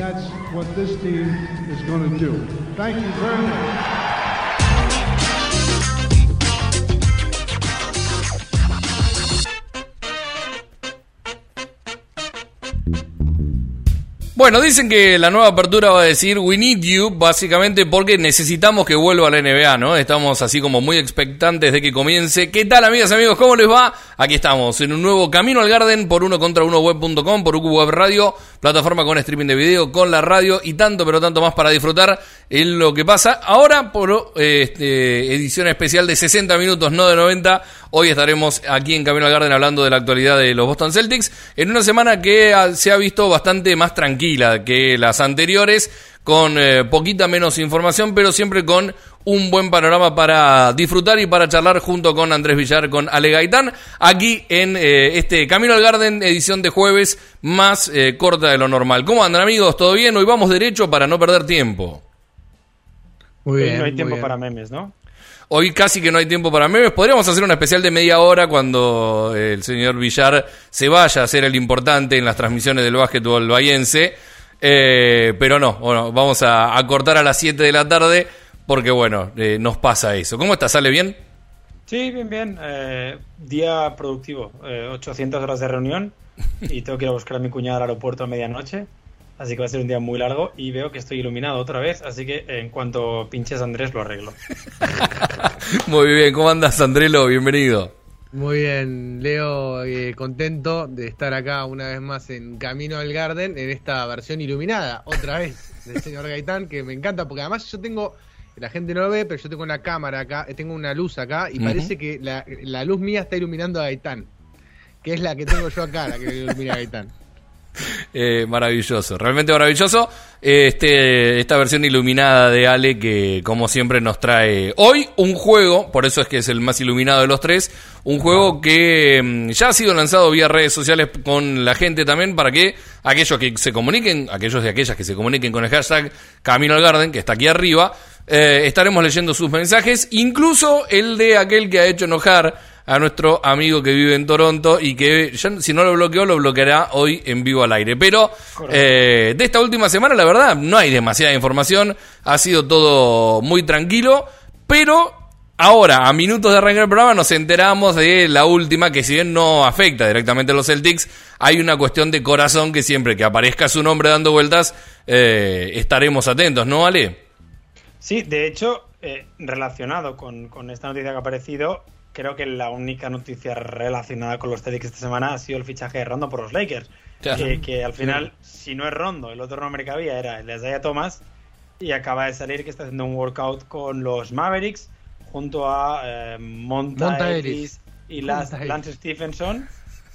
that's what this team is going to do. Thank you very much. Bueno, dicen que la nueva apertura va a decir We need you, básicamente porque necesitamos que vuelva a la NBA, ¿no? Estamos así como muy expectantes de que comience. ¿Qué tal, amigas amigos? ¿Cómo les va? Aquí estamos en un nuevo Camino al Garden por uno contra uno web.com, por UQ Web Radio, plataforma con streaming de video, con la radio y tanto, pero tanto más para disfrutar en lo que pasa. Ahora por este, edición especial de 60 minutos, no de 90. Hoy estaremos aquí en Camino al Garden hablando de la actualidad de los Boston Celtics en una semana que se ha visto bastante más tranquila que las anteriores, con eh, poquita menos información, pero siempre con un buen panorama para disfrutar y para charlar junto con Andrés Villar, con Ale Gaitán, aquí en eh, este Camino al Garden, edición de jueves más eh, corta de lo normal. ¿Cómo andan amigos? ¿Todo bien? Hoy vamos derecho para no perder tiempo. Muy bien. No hay tiempo para memes, ¿no? Hoy casi que no hay tiempo para memes. Podríamos hacer una especial de media hora cuando el señor Villar se vaya a hacer el importante en las transmisiones del básquetbol bahiense. Eh, pero no, bueno, vamos a, cortar a las 7 de la tarde porque, bueno, eh, nos pasa eso. ¿Cómo estás? ¿Sale bien? Sí, bien, bien. Eh, día productivo. 800 horas de reunión y tengo que ir a buscar a mi cuñada al aeropuerto a medianoche. Así que va a ser un día muy largo y veo que estoy iluminado otra vez, así que en cuanto pinches Andrés lo arreglo. muy bien, ¿cómo andas Andrelo? Bienvenido. Muy bien, Leo, eh, contento de estar acá una vez más en Camino al Garden, en esta versión iluminada, otra vez, del señor Gaitán, que me encanta, porque además yo tengo, la gente no lo ve, pero yo tengo una cámara acá, eh, tengo una luz acá, y parece que la, la, luz mía está iluminando a Gaitán, que es la que tengo yo acá, la que ilumina a Gaitán. Eh, maravilloso, realmente maravilloso. Este, esta versión iluminada de Ale que como siempre nos trae hoy un juego, por eso es que es el más iluminado de los tres, un juego que mm, ya ha sido lanzado vía redes sociales con la gente también para que aquellos que se comuniquen, aquellos y aquellas que se comuniquen con el hashtag Camino al Garden, que está aquí arriba, eh, estaremos leyendo sus mensajes, incluso el de aquel que ha hecho enojar a nuestro amigo que vive en Toronto y que si no lo bloqueó, lo bloqueará hoy en vivo al aire. Pero eh, de esta última semana, la verdad, no hay demasiada información, ha sido todo muy tranquilo, pero Ahora, a minutos de arrancar el programa, nos enteramos de la última, que si bien no afecta directamente a los Celtics, hay una cuestión de corazón que siempre que aparezca su nombre dando vueltas, eh, estaremos atentos, ¿no, Ale? Sí, de hecho, eh, relacionado con, con, esta noticia que ha aparecido, creo que la única noticia relacionada con los Celtics esta semana ha sido el fichaje de Rondo por los Lakers. Que, al final, si no es Rondo, el otro nombre que había era el de Isaiah Thomas y acaba de salir que está haciendo un workout con los Mavericks junto a eh, Monta, Ellis y Lance, Stephenson.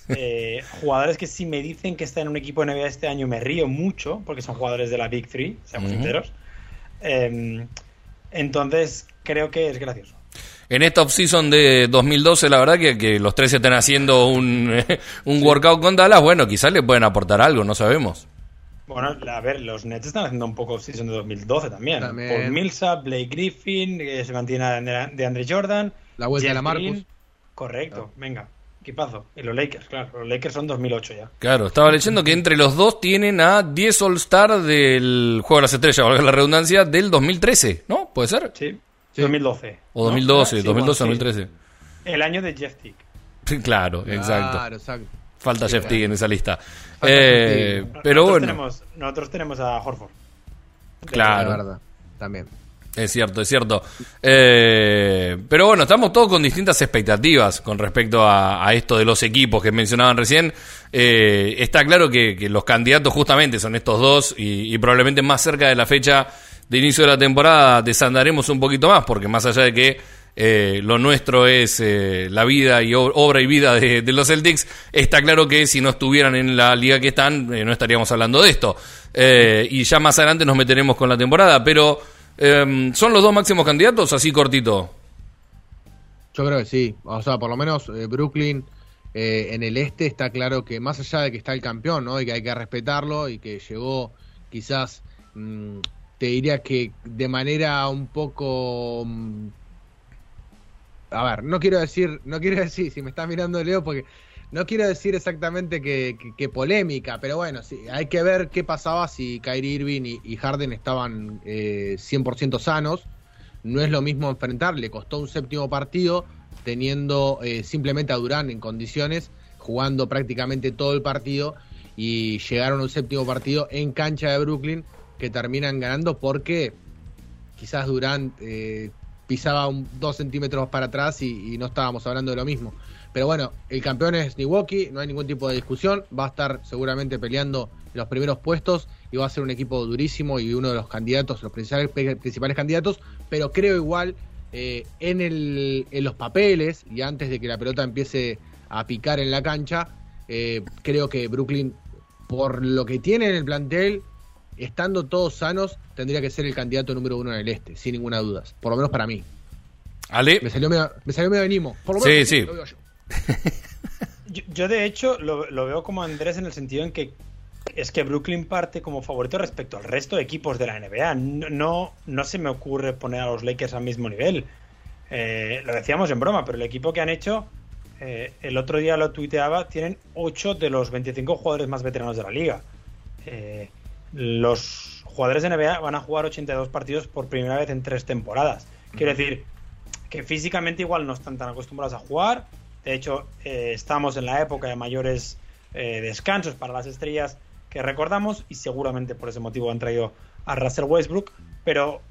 Eh, jugadores que si me dicen que están en un equipo de NBA este año me río mucho porque son jugadores de la Big Three, seamos sinceros. Em, entonces creo que es gracioso en esta offseason de 2012, la verdad que, que los tres estén haciendo un, un workout con Dallas, bueno, quizás le pueden aportar algo, no sabemos. Bueno, a ver, los Nets están haciendo un poco offseason de 2012 también. Por Millsap, Blake Griffin, que se mantiene de Andre Jordan. La vuelta de la Marcus. Correcto, venga. Equipazo. Y los Lakers, claro. Los Lakers son 2008 ya. Claro, estaba leyendo que entre los dos tienen a 10 All-Star del Juego de las Estrellas, valga la redundancia, del 2013, ¿no? ¿Puede ser? Sí. 2012. O 2012, 2012, 2013. El año de Jeff Tick. Claro, exacto. Falta Jeff Tick en esa lista. Eh, pero nosotros bueno. Tenemos, nosotros tenemos a Horford. Claro. verdad, también. Es cierto, es cierto. Eh, pero bueno, estamos todos con distintas expectativas con respecto a, esto de los equipos que mencionaban recién. Eh, está claro que, los candidatos justamente son estos dos y, probablemente más cerca de la fecha de inicio de la temporada desandaremos un poquito más, porque más allá de que eh, lo nuestro es eh, la vida y obra y vida de, los Celtics, está claro que si no estuvieran en la liga que están, no estaríamos hablando de esto. y ya más adelante nos meteremos con la temporada, pero em, ¿son los dos máximos candidatos así cortito? Yo creo que sí, o sea, por lo menos Brooklyn en el este está claro que más allá de que está el campeón, ¿no? Y que hay que respetarlo y que llegó quizás... Te diría que de manera un poco mm, a ver, no quiero decir, no quiero decir, si me estás mirando Leo, porque no quiero decir exactamente que, polémica, pero bueno, sí, hay que ver qué pasaba si Kyrie Irving y, Harden estaban eh, 100% sanos. No es lo mismo enfrentar, le costó un séptimo partido teniendo eh, simplemente a Durán en condiciones, jugando prácticamente todo el partido y llegaron a un séptimo partido en cancha de Brooklyn terminan ganando porque quizás Durán eh, pisaba un, dos centímetros para atrás y, no estábamos hablando de lo mismo. Pero bueno, el campeón es Milwaukee, no hay ningún tipo de discusión, va a estar seguramente peleando los primeros puestos y va a ser un equipo durísimo y uno de los candidatos, los principales, principales candidatos, pero creo igual eh, en, el, en los papeles y antes de que la pelota empiece a picar en la cancha, eh, creo que Brooklyn, por lo que tiene en el plantel, estando todos sanos, tendría que ser el candidato número uno en el este, sin ninguna duda. Por lo menos para mí. Ale. Me salió medio, me salió medio Por lo menos sí, sí. yo. yo. de hecho, lo, veo como Andrés en el sentido en que es que Brooklyn parte como favorito respecto al resto de equipos de la NBA. No, no, se me ocurre poner a los Lakers al mismo nivel. Eh, lo decíamos en broma, pero el equipo que han hecho, eh, el otro día lo tuiteaba, tienen 8 de los 25 jugadores más veteranos de la liga. Eh, los jugadores de NBA van a jugar 82 partidos por primera vez en tres temporadas. Quiero decir que físicamente igual no están tan acostumbrados a jugar. De hecho, eh, estamos en la época de mayores eh, descansos para las estrellas que recordamos y seguramente por ese motivo han traído a Russell Westbrook. Pero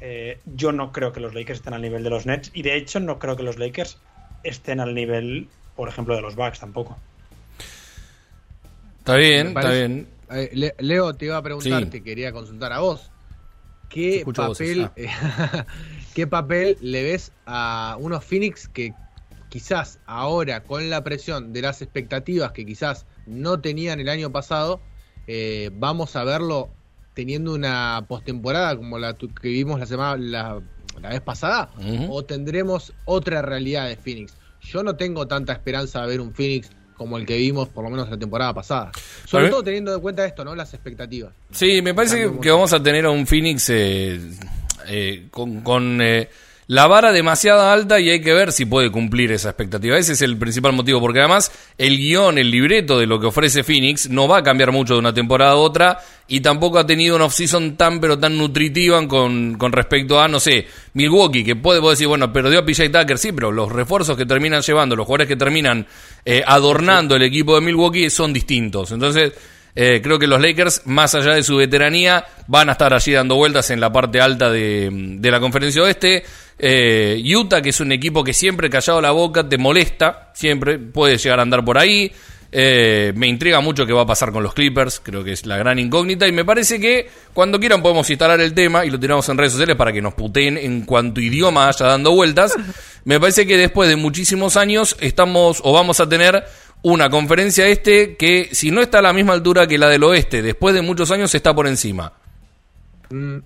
eh, yo no creo que los Lakers estén al nivel de los Nets y de hecho no creo que los Lakers estén al nivel, por ejemplo, de los Bucks tampoco. Está bien, está bien. Eh, Leo, te iba a preguntar, te quería consultar a vos. ¿Qué papel, ah. ¿Qué papel le ves a unos Phoenix que quizás ahora, con la presión de las expectativas que quizás no tenían el año pasado, eh, vamos a verlo teniendo una postemporada como la que vimos la semana la, vez pasada? ¿O tendremos otra realidad de Phoenix? Yo no tengo tanta esperanza de ver un Phoenix como el que vimos por lo menos la temporada pasada. Sobre todo teniendo en cuenta esto, ¿no? Las expectativas. Sí, me parece que, vamos a tener a un Phoenix eh, eh, con, eh, la vara demasiado alta y hay que ver si puede cumplir esa expectativa. Ese es el principal motivo, porque además el guion, el libreto de lo que ofrece Phoenix no va a cambiar mucho de una temporada a otra y tampoco ha tenido una off-season tan pero tan nutritiva con, con respecto a, no sé, Milwaukee, que puede, decir, bueno, perdió a PJ Tucker, sí, pero los refuerzos que terminan llevando, los jugadores que terminan eh, adornando el equipo de Milwaukee son distintos. Entonces, eh, creo que los Lakers, más allá de su veteranía, van a estar allí dando vueltas en la parte alta de, la conferencia oeste. Eh, Utah, que es un equipo que siempre callado la boca, te molesta, siempre puede llegar a andar por ahí. Eh, me intriga mucho qué va a pasar con los Clippers, creo que es la gran incógnita y me parece que cuando quieran podemos instalar el tema y lo tiramos en redes sociales para que nos puteen en cuanto idioma haya dando vueltas. Me parece que después de muchísimos años estamos o vamos a tener una conferencia este que si no está a la misma altura que la del oeste, después de muchos años está por encima. Mm,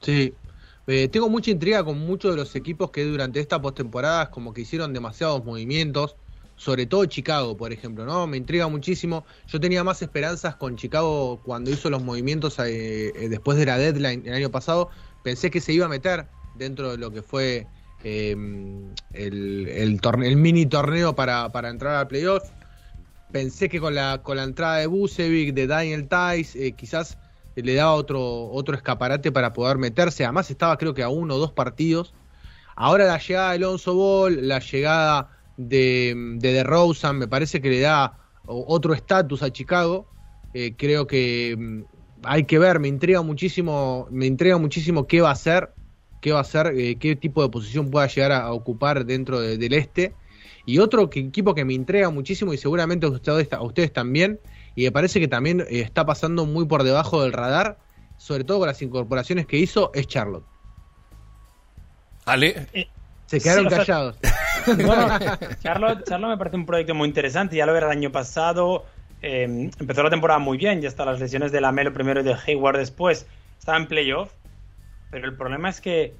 sí, eh, tengo mucha intriga con muchos de los equipos que durante esta postemporada como que hicieron demasiados movimientos, sobre todo Chicago, por ejemplo, ¿no? Me intriga muchísimo. Yo tenía más esperanzas con Chicago cuando hizo los movimientos eh, eh, después de la deadline el año pasado. Pensé que se iba a meter dentro de lo que fue el, el, mini torneo para, para entrar al playoff pensé que con la, con la entrada de Bucevic, de Daniel Tice, eh, quizás le daba otro, otro escaparate para poder meterse. Además estaba creo que a uno o dos partidos. Ahora la llegada de Alonso Ball, la llegada de, de DeRozan, me parece que le da otro estatus a Chicago. Eh, creo que mm, hay que ver, me intriga muchísimo, me intriga muchísimo qué va a hacer, qué va a hacer, eh, qué tipo de posición pueda llegar a, ocupar dentro del este. Y otro equipo que me entrega muchísimo y seguramente a ustedes, a ustedes también, y me parece que también eh, está pasando muy por debajo del radar, sobre todo con las incorporaciones que hizo, es Charlotte. Ale. Eh, Se quedaron callados. Charlotte, me parece un proyecto muy interesante. Ya lo era el año pasado. Eh, empezó la temporada muy bien. Ya hasta las lesiones de Lamelo primero y de Hayward después. Estaba en playoff. Pero el problema es que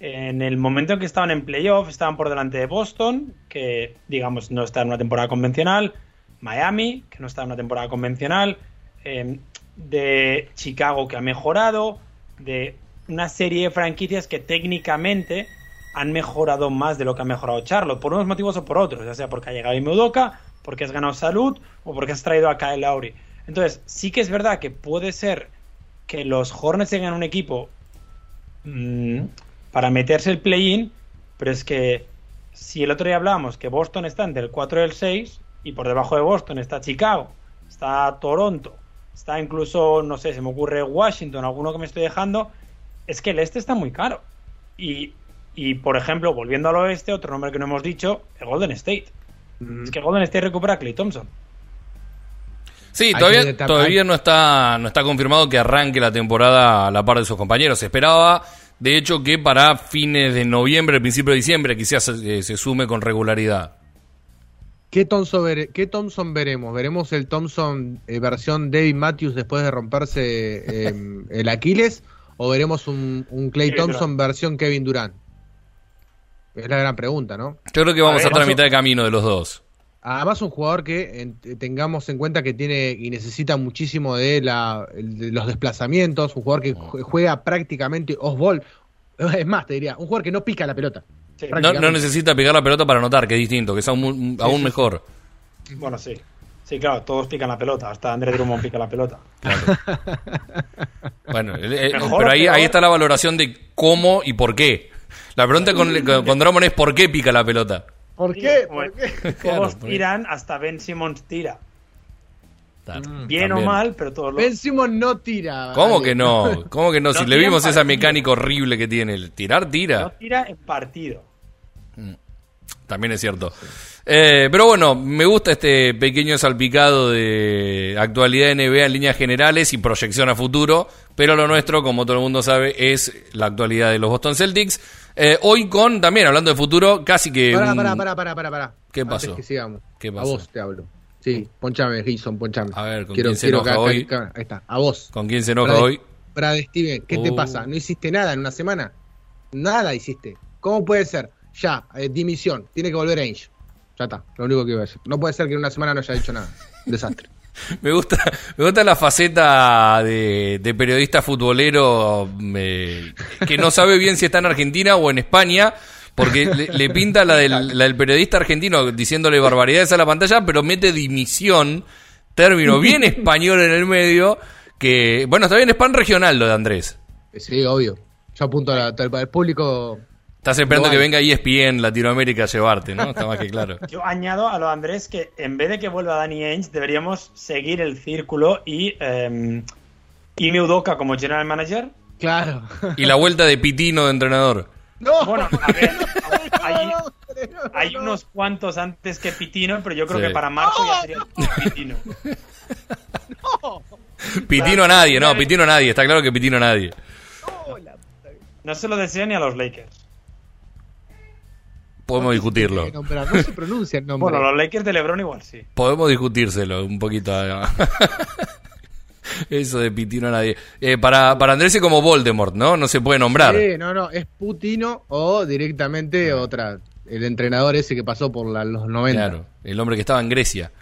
en el momento en que estaban en playoff, estaban por delante de Boston, que digamos no está en una temporada convencional. Miami, que no está en una temporada convencional. Eh, de Chicago, que ha mejorado. De una serie de franquicias que técnicamente han mejorado más de lo que ha mejorado Charlotte, por unos motivos o por otros, ya sea porque ha llegado Imudoka, porque has ganado salud o porque has traído a Kyle Lowry. Entonces, sí que es verdad que puede ser que los Hornets tengan un equipo mm, para meterse el play-in, pero es que si el otro día hablábamos que Boston está entre el 4 y el 6, y por debajo de Boston está Chicago, está Toronto, está incluso, no sé, se me ocurre Washington, alguno que me estoy dejando, es que el este está muy caro. Y, por ejemplo, volviendo al oeste, otro nombre que no hemos dicho, el Golden State. Mm. Es que Golden State recupera a Clay Thompson. Sí, todavía, todavía no está, no está confirmado que arranque la temporada a la par de sus compañeros. Se esperaba, de hecho, que para fines de noviembre, principio de diciembre, quizás se, se sume con regularidad. ¿Qué Thompson, veremos? ¿Veremos el Thompson eh, versión David Matthews después de romperse em, el Aquiles? ¿O veremos un, Clay Thompson versión Kevin Durant? Es la gran pregunta, ¿no? Yo creo que vamos a, estar a mitad de camino de los dos. Además, un jugador que tengamos en cuenta que tiene y necesita muchísimo de, los desplazamientos, un jugador que juega prácticamente off-ball. Es más, te diría, un jugador que no pica la pelota. No, necesita picar la pelota para anotar, que es distinto, que es aún, aún mejor. Bueno, sí. Sí, claro, todos pican la pelota. Hasta André Drummond pica la pelota. bueno, eh, pero ahí, ahí está la valoración de cómo y por qué. La pregunta con, con Drummond es por qué pica la pelota. ¿Por qué? ¿Por qué? Todos tiran, hasta Ben Simmons tira. Bien o mal, pero todos los... Ben Simmons no tira. ¿Cómo que no? ¿Cómo que no? si le vimos esa mecánica horrible que tiene, el tirar, tira. No tira en partido. Mm. También es cierto. Eh, pero bueno, me gusta este pequeño salpicado de actualidad de NBA en líneas generales y proyección a futuro. Pero lo nuestro, como todo el mundo sabe, es la actualidad de los Boston Celtics. Eh, hoy con, también hablando de futuro, casi que. Pará, pará, pará, pará, pará, pará. ¿Qué pasó? que sigamos. ¿Qué pasó? A vos te hablo. Sí, ponchame, Gison, ponchame. A ver, ¿con quién se enoja hoy? ahí está, a vos. ¿Con quién se enoja hoy? Brad Steven, ¿qué te uh. pasa? ¿No hiciste nada en una semana? Nada hiciste. ¿Cómo puede ser? Ya, eh, dimisión, tiene que volver a Ainge. Ya está, lo único que iba a decir. No puede ser que en una semana no haya hecho nada. Desastre. me gusta, me gusta la faceta de, periodista futbolero eh, que no sabe bien si está en Argentina o en España porque le, pinta la del, periodista argentino diciéndole barbaridades a la pantalla, pero mete dimisión, término bien español en el medio, que, bueno, está bien, es pan regional lo de Andrés. Sí, obvio. Yo apunto al público Estás esperando que venga ESPN Latinoamérica a llevarte, ¿no? Está más que claro. Yo añado a lo de Andrés que en vez de que vuelva Danny Ainge, deberíamos seguir el círculo y eh, Ime Udoka como general manager. Claro. Y la vuelta de Pitino de entrenador. No. Bueno, a ver, hay, unos cuantos antes que Pitino, pero yo creo que para marzo ya sería Pitino. No. Pitino a nadie, no, Pitino a nadie, está claro que Pitino a nadie. No se lo deseo ni a los Lakers. Podemos discutirlo. No se pronuncia el nombre. Bueno, los Lakers de LeBron igual sí. Podemos discutírselo un poquito. Eso de Pitino a nadie. Eh, para, para Andrés es como Voldemort, ¿no? No se puede nombrar. Sí, no, no, es Putino o directamente otra. El entrenador ese que pasó por los 90. Claro, el hombre que estaba en Grecia.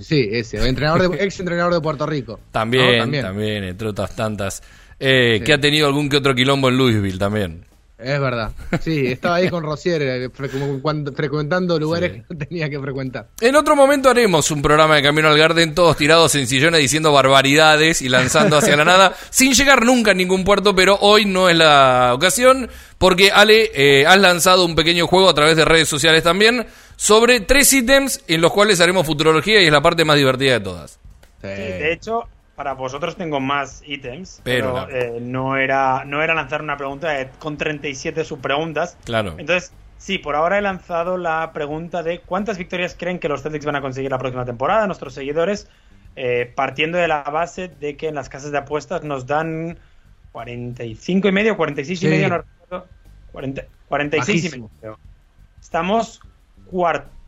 Sí, ese, entrenador de, ex entrenador de Puerto Rico. También, también, entre otras tantas. Eh, Que ha tenido algún que otro quilombo en Louisville también. Es verdad. Sí, estaba ahí con Rosier, eh, frecuentando lugares que no tenía que frecuentar. En otro momento haremos un programa de Camino al Garden, todos tirados en sillones diciendo barbaridades y lanzando hacia la nada, sin llegar nunca a ningún puerto, pero hoy no es la ocasión, porque Ale, eh, has lanzado un pequeño juego a través de redes sociales también, sobre tres ítems en los cuales haremos futurología y es la parte más divertida de todas. Sí, de hecho, para vosotros tengo más ítems, pero, eh, no, era, no era lanzar una pregunta con 37 subpreguntas. Claro. Entonces, sí, por ahora he lanzado la pregunta de cuántas victorias creen que los Celtics van a conseguir la próxima temporada, nuestros seguidores, eh, partiendo de la base de que en las casas de apuestas nos dan 45 y medio, 46 y medio, no recuerdo. 46 y medio. Estamos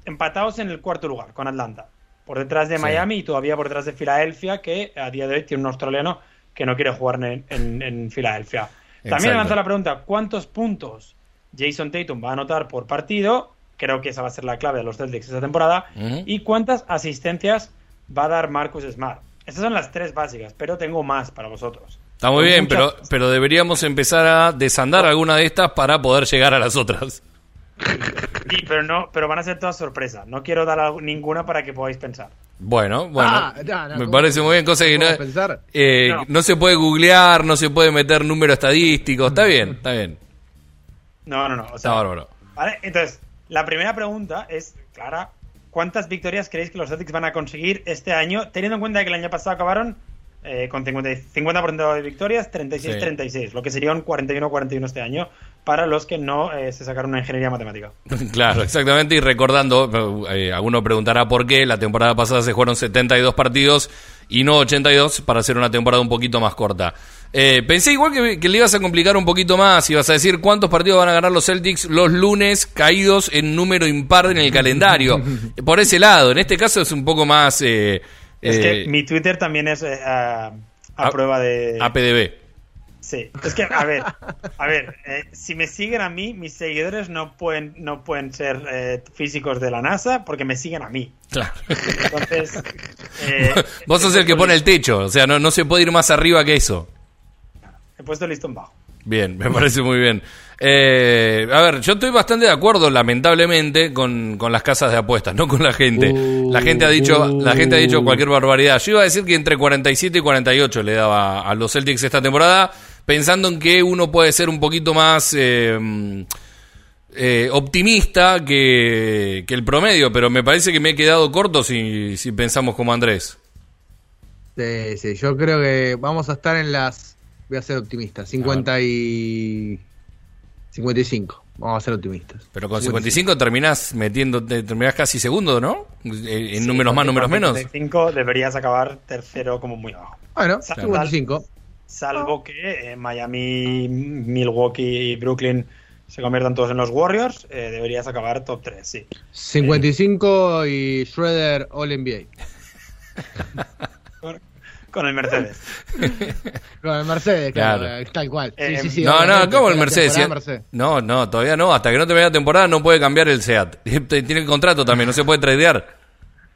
empatados en el cuarto lugar con Atlanta. Por detrás de Miami y todavía por detrás de Filadelfia, que a día de hoy tiene un australiano que no quiere jugar en, Filadelfia. También lanza la pregunta, ¿cuántos puntos Jason Tatum va a anotar por partido? Creo que esa va a ser la clave de los Celtics esta temporada. ¿Y cuántas asistencias va a dar Marcus Smart? Estas son las tres básicas, pero tengo más para vosotros. Está muy bien, pero, pero deberíamos empezar a desandar alguna de estas para poder llegar a las otras. Sí, pero no, pero van a ser todas sorpresas. No quiero dar ninguna para que podáis pensar. Bueno, bueno. Ah, me parece muy bien, cosa que eh, no, se puede googlear, no se puede meter números estadísticos. Está bien, está bien. No, no, no. está bárbaro. Vale, entonces, la primera pregunta es, Clara, ¿cuántas victorias creéis que los Celtics van a conseguir este año, teniendo en cuenta que el año pasado acabaron eh, con 50%, de victorias, 36-36, lo que sería un 41-41 este año para los que no eh, se sacaron una ingeniería matemática. Claro, exactamente, y recordando, eh, alguno preguntará por qué, la temporada pasada se jugaron 72 partidos y no 82 para hacer una temporada un poquito más corta. pensé igual que, que, le ibas a complicar un poquito más, ibas a decir cuántos partidos van a ganar los Celtics los lunes caídos en número impar en el calendario. Por ese lado, en este caso es un poco más... Es que eh, mi Twitter también es eh, a, prueba de... APDB. Sí, es que, a ver, a ver, eh, si me siguen a mí, mis seguidores no pueden, no pueden ser físicos de la NASA porque me siguen a mí. Claro. Entonces... Vos sos el que pone el techo, o sea, no, no se puede ir más arriba que eso. He puesto el listón bajo. Bien, me parece muy bien. Eh, a ver, yo estoy bastante de acuerdo, lamentablemente, con, las casas de apuestas, no con la gente. la gente ha dicho, la gente ha dicho cualquier barbaridad. Yo iba a decir que entre 47 y 48 le daba a los Celtics esta temporada, pensando en que uno puede ser un poquito más eh, eh, optimista que, el promedio, pero me parece que me he quedado corto si, si pensamos como Andrés. Sí, sí, yo creo que vamos a estar en las voy a ser optimista. 50 y 55. Vamos a ser optimistas. Pero con 55, terminás metiendo, terminás casi segundo, ¿no? En números más, números menos. 55 deberías acabar tercero como muy abajo. Bueno, 55. Salvo que eh, Miami, Milwaukee y Brooklyn se conviertan todos en los Warriors, eh, deberías acabar top 3, sí. 55 y Schroeder All NBA. Con el Mercedes. Con el Mercedes, claro, tal cual. Sí, sí, sí, no, no, ¿cómo el Mercedes? No, no, todavía no. Hasta que no termine la temporada no puede cambiar el SEAT. Tiene contrato también, no se puede tradear.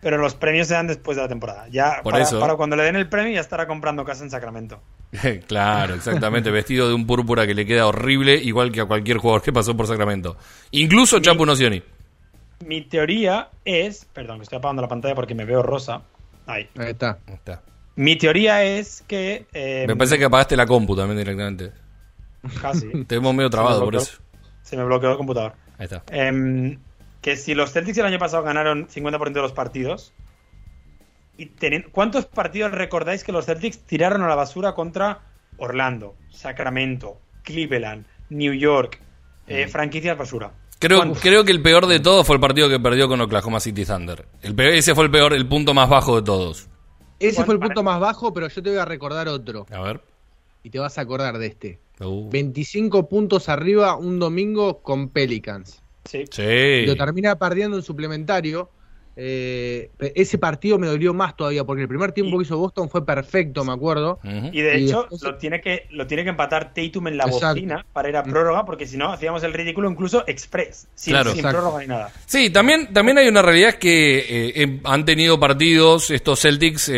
Pero los premios se dan después de la temporada. Ya Por para, eso. para cuando le den el premio ya estará comprando casa en Sacramento. claro, exactamente. Vestido de un púrpura que le queda horrible, igual que a cualquier jugador que pasó por Sacramento. Incluso Chapu Nocioni. Mi teoría es. Perdón, que estoy apagando la pantalla porque me veo rosa. Ahí. Ahí está. Ahí está. Mi teoría es que. Eh, me parece que apagaste la compu también directamente. Casi. Te hemos medio trabado por eso. Se me bloqueó el computador. Ahí está. Em, que si los Celtics el año pasado ganaron 50% de los partidos. Y ¿Cuántos partidos recordáis que los Celtics tiraron a la basura contra Orlando, Sacramento, Cleveland, New York? Eh, mm. franquicias basura. Creo, creo que el peor de todos fue el partido que perdió con Oklahoma City Thunder. El ese fue el peor, el punto más bajo de todos. Ese fue el punto más bajo, pero yo te voy a recordar otro. A ver. Y te vas a acordar de este. 25 uh. puntos arriba un domingo con Pelicans. Sí. sí. Lo termina perdiendo en suplementario. Eh, ese partido me dolió más todavía porque el primer tiempo que hizo Boston fue perfecto, me acuerdo. Y de hecho, lo, tiene que, lo tiene que empatar Tatum en la bocina para ir a prórroga, porque si no, hacíamos el ridículo incluso express, sin, prórroga ni nada. Sí, también, también hay una realidad que eh, eh, han tenido partidos estos Celtics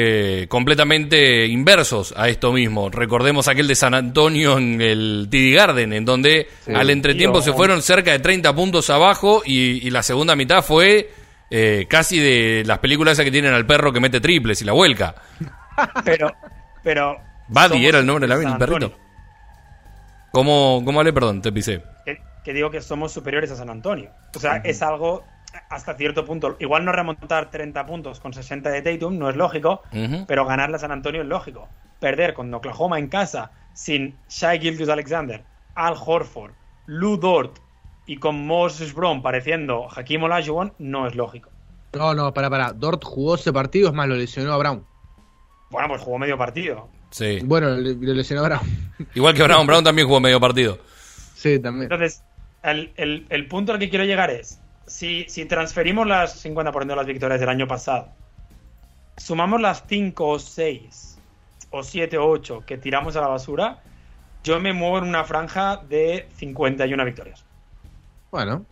completamente inversos a esto mismo. Recordemos aquel de San Antonio en el TD Garden, en donde al entretiempo se fueron cerca de 30 puntos abajo y la segunda mitad fue eh, casi de las películas esas que tienen al perro que mete triples y la vuelca. Pero, pero. Buddy era el nombre del perrito. ¿Cómo, ¿Cómo le Perdón, te pisé. Que, digo que somos superiores a San Antonio. O sea, es algo hasta cierto punto. Igual no remontar 30 puntos con 60 de Tatum no es lógico, pero ganarle a San Antonio es lógico. Perder con Oklahoma en casa sin Shai Gilgis Alexander, Al Horford, Lou Dort, y con Moses Brown pareciendo Hakim Olajuwon, no es lógico. No, no, para, para. Dort jugó ese partido, es más, lo lesionó a Brown. Bueno, pues jugó medio partido. Sí. Bueno, lo lesionó a Brown. Igual que Brown, Brown también jugó medio partido. Sí, también. Entonces, el, punto al que quiero llegar es, si, si transferimos las 50% de las victorias del año pasado, sumamos las 5 o 6 o 7 o 8 que tiramos a la basura, yo me muevo en una franja de 51 victorias. Bueno,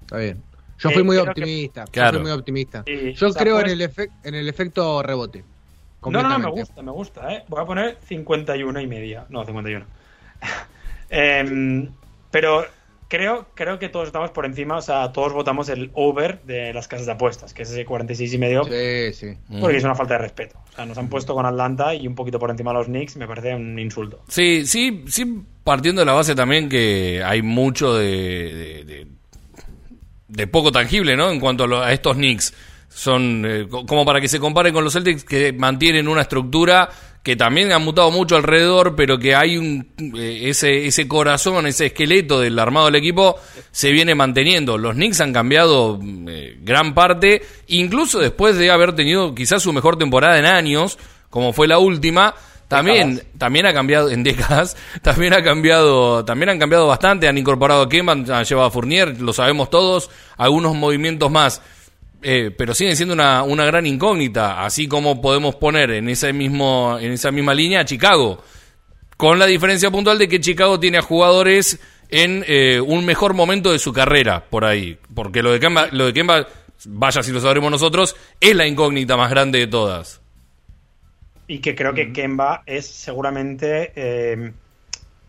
está bien. Yo fui muy optimista. Yo fui muy optimista. yo creo en, el en el efecto rebote. No, no, no, me gusta, me gusta, ¿eh? Voy a poner 51 y media. No, 51. Em, pero creo, creo que todos estamos por encima, o sea, todos votamos el over de las casas de apuestas, que es ese 46 y medio. Sí, sí. Porque es una falta de respeto. O sea, nos han puesto con Atlanta y un poquito por encima de los Knicks, me parece un insulto. Sí, sí, sí, partiendo de la base también que hay mucho de, de, poco tangible, ¿no? En cuanto a, estos Knicks. Son eh, como para que se comparen con los Celtics que mantienen una estructura que también han mutado mucho alrededor, pero que hay un eh, ese, ese corazón, ese esqueleto del armado del equipo se viene manteniendo. Los Knicks han cambiado eh, gran parte, incluso después de haber tenido quizás su mejor temporada en años, como fue la última, también, también ha cambiado en décadas, también ha cambiado, también han cambiado bastante, han incorporado a Kemba, han llevado a Fournier, lo sabemos todos, algunos movimientos más. Eh, pero siguen siendo una, una, gran incógnita, así como podemos poner en, ese mismo, en esa misma línea a Chicago, con la diferencia puntual de que Chicago tiene a jugadores en eh, un mejor momento de su carrera por ahí, porque lo de Kemba, lo de Kemba, vaya si lo sabremos nosotros, es la incógnita más grande de todas. Y que creo que Kemba es seguramente eh,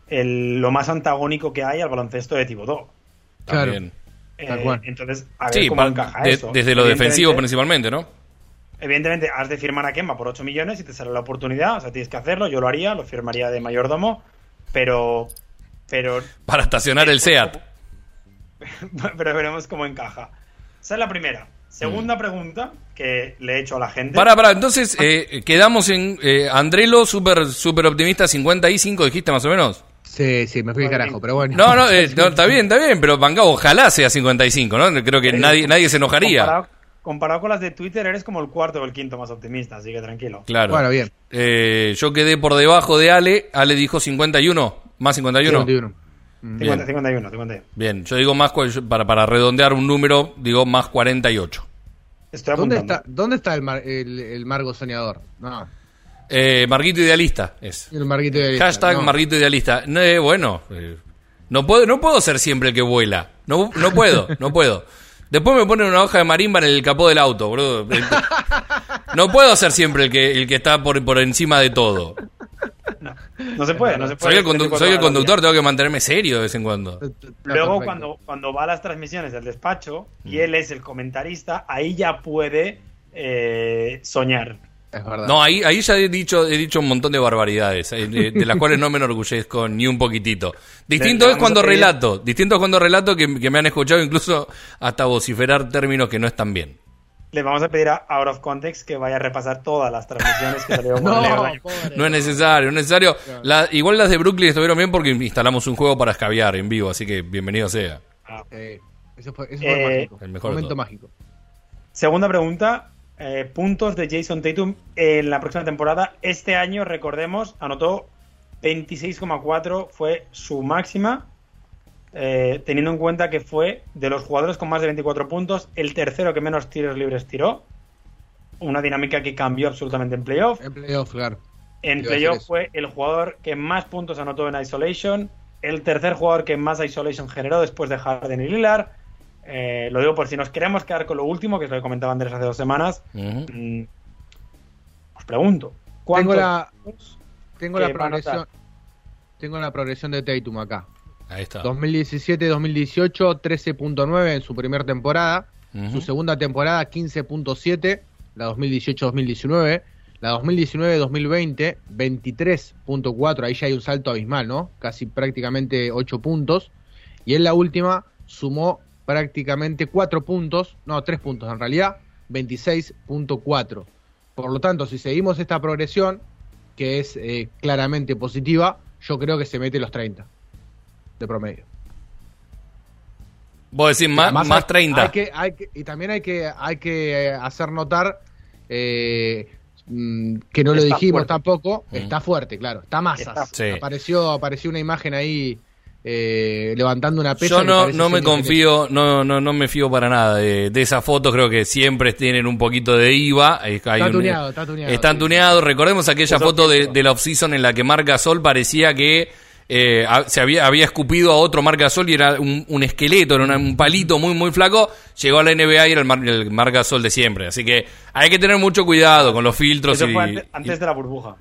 lo más antagónico que hay al baloncesto de Thibodeau. Claro. Eh, entonces, a ver cómo encaja eso. Desde lo defensivo principalmente, ¿no? Evidentemente, has de firmar a Kemba por 8 millones y te sale la oportunidad. O sea, tienes que hacerlo. Yo lo haría, lo firmaría de mayordomo. Pero. pero Para estacionar el SEAT. pero veremos cómo encaja. Esa es la primera. Segunda pregunta que le he hecho a la gente. Para, para, entonces eh, quedamos en eh, Andrelo, súper super optimista, 55, dijiste más o menos. Sí, sí, me fui carajo, pero bueno. No, eh, no, está bien, está bien, pero Manga, ojalá sea 55, ¿no? Creo que nadie, nadie se enojaría. Comparado, con las de Twitter, eres como el cuarto o el quinto más optimista, así que tranquilo. Claro. Bueno, bien. Eh, yo quedé por debajo de Ale. Ale dijo 51, más 51. 51. 51, 51. Bien, yo digo más, para, para redondear un número, digo más 48. Estoy ¿Dónde está, ¿Dónde está el, el, el Margo Soñador? No. Eh, Marguito Idealista es. El Marguito Idealista. Hashtag Marguito Idealista. Eh, bueno, eh, no, puedo, no puedo ser siempre el que vuela. No, no puedo, no puedo. Después me ponen una hoja de marimba en el capó del auto, bro. No puedo ser siempre el que, el que está por, por encima de todo. No, se puede, no se puede. Soy el, conductor, tengo que mantenerme serio de vez en cuando. Luego, cuando, cuando va a las transmisiones del despacho y mm. él es el comentarista, ahí ya puede soñar. No, ahí, ahí ya he dicho, he dicho un montón de barbaridades, eh, de, las cuales no me enorgullezco ni un poquitito. Distinto es cuando relato, distinto es cuando relato que, me han escuchado incluso hasta vociferar términos que no están bien. Le vamos a pedir a Out of Context que vaya a repasar todas las transmisiones que salieron no, no es necesario, no es necesario. igual las de Brooklyn estuvieron bien porque instalamos un juego para escabiar en vivo, así que bienvenido sea. Ah. eso fue, eso fue mágico. El mejor momento mágico. Segunda pregunta, eh, puntos de Jason Tatum en la próxima temporada. Este año, recordemos, anotó 26,4, fue su máxima, eh, teniendo en cuenta que fue de los jugadores con más de 24 puntos, el tercero que menos tiros libres tiró. Una dinámica que cambió absolutamente en playoff. En playoff, claro. En playoff fue el jugador que más puntos anotó en isolation, el tercer jugador que más isolation generó después de Harden y Lillard eh, lo digo por si nos queremos quedar con lo último, que es lo que comentaba Andrés hace dos semanas. Mm, os pregunto. Tengo la, tengo la progresión. Tengo la progresión de Tatum acá. Ahí está. 2017-2018, 13.9 en su primera temporada. Su segunda temporada, 15.7. La 2018-2019. La 2019-2020, 23.4. Ahí ya hay un salto abismal, ¿no? Casi prácticamente 8 puntos. Y en la última sumó prácticamente 4 puntos, no, 3 puntos en realidad, 26.4. Por lo tanto, si seguimos esta progresión, que es eh, claramente positiva, yo creo que se mete los 30 de promedio. Vos decís más, más 30. Hay que, hay que, y también hay que, hay que eh, hacer notar eh, mm, que no lo dijimos tampoco, mm. está fuerte, claro, está masa. Apareció, apareció una imagen ahí eh, levantando una pesa. Yo no, no me confío, no, no, no me fío para nada de, de esas fotos. Creo que siempre tienen un poquito de IVA. Hay Está un- tuneado, está tuneado, Están sí. tuneados. Recordemos aquella Eso foto de, de la off-season en la que Marc Gasol parecía que eh, a- se había, había escupido a otro Marc Gasol y era un, un esqueleto, era un palito muy, muy flaco. Llegó a la NBA y era el, Mar, el Marc Gasol de siempre. Así que hay que tener mucho cuidado con los filtros. Eso y, fue antes, y- de la burbuja.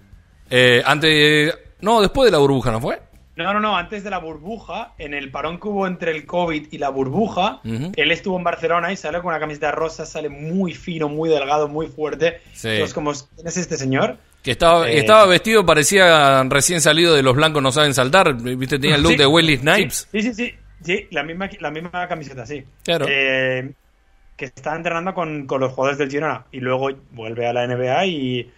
eh, antes, no, después de la burbuja, ¿no fue? No, no, no, antes de la burbuja, en el parón que hubo entre el COVID y la burbuja, él estuvo en Barcelona y sale con una camiseta rosa, sale muy fino, muy delgado, muy fuerte. Sí. Entonces, como, ¿quién es este señor? Que estaba, Eh, estaba vestido, parecía recién salido de Los Blancos No Saben Saltar. ¿Viste? Tenía el look Sí. de Wesley Snipes. Sí, sí, sí, sí, la misma, la misma camiseta, sí. Claro. Eh, que está entrenando con, con los jugadores del Girona y luego vuelve a la NBA y,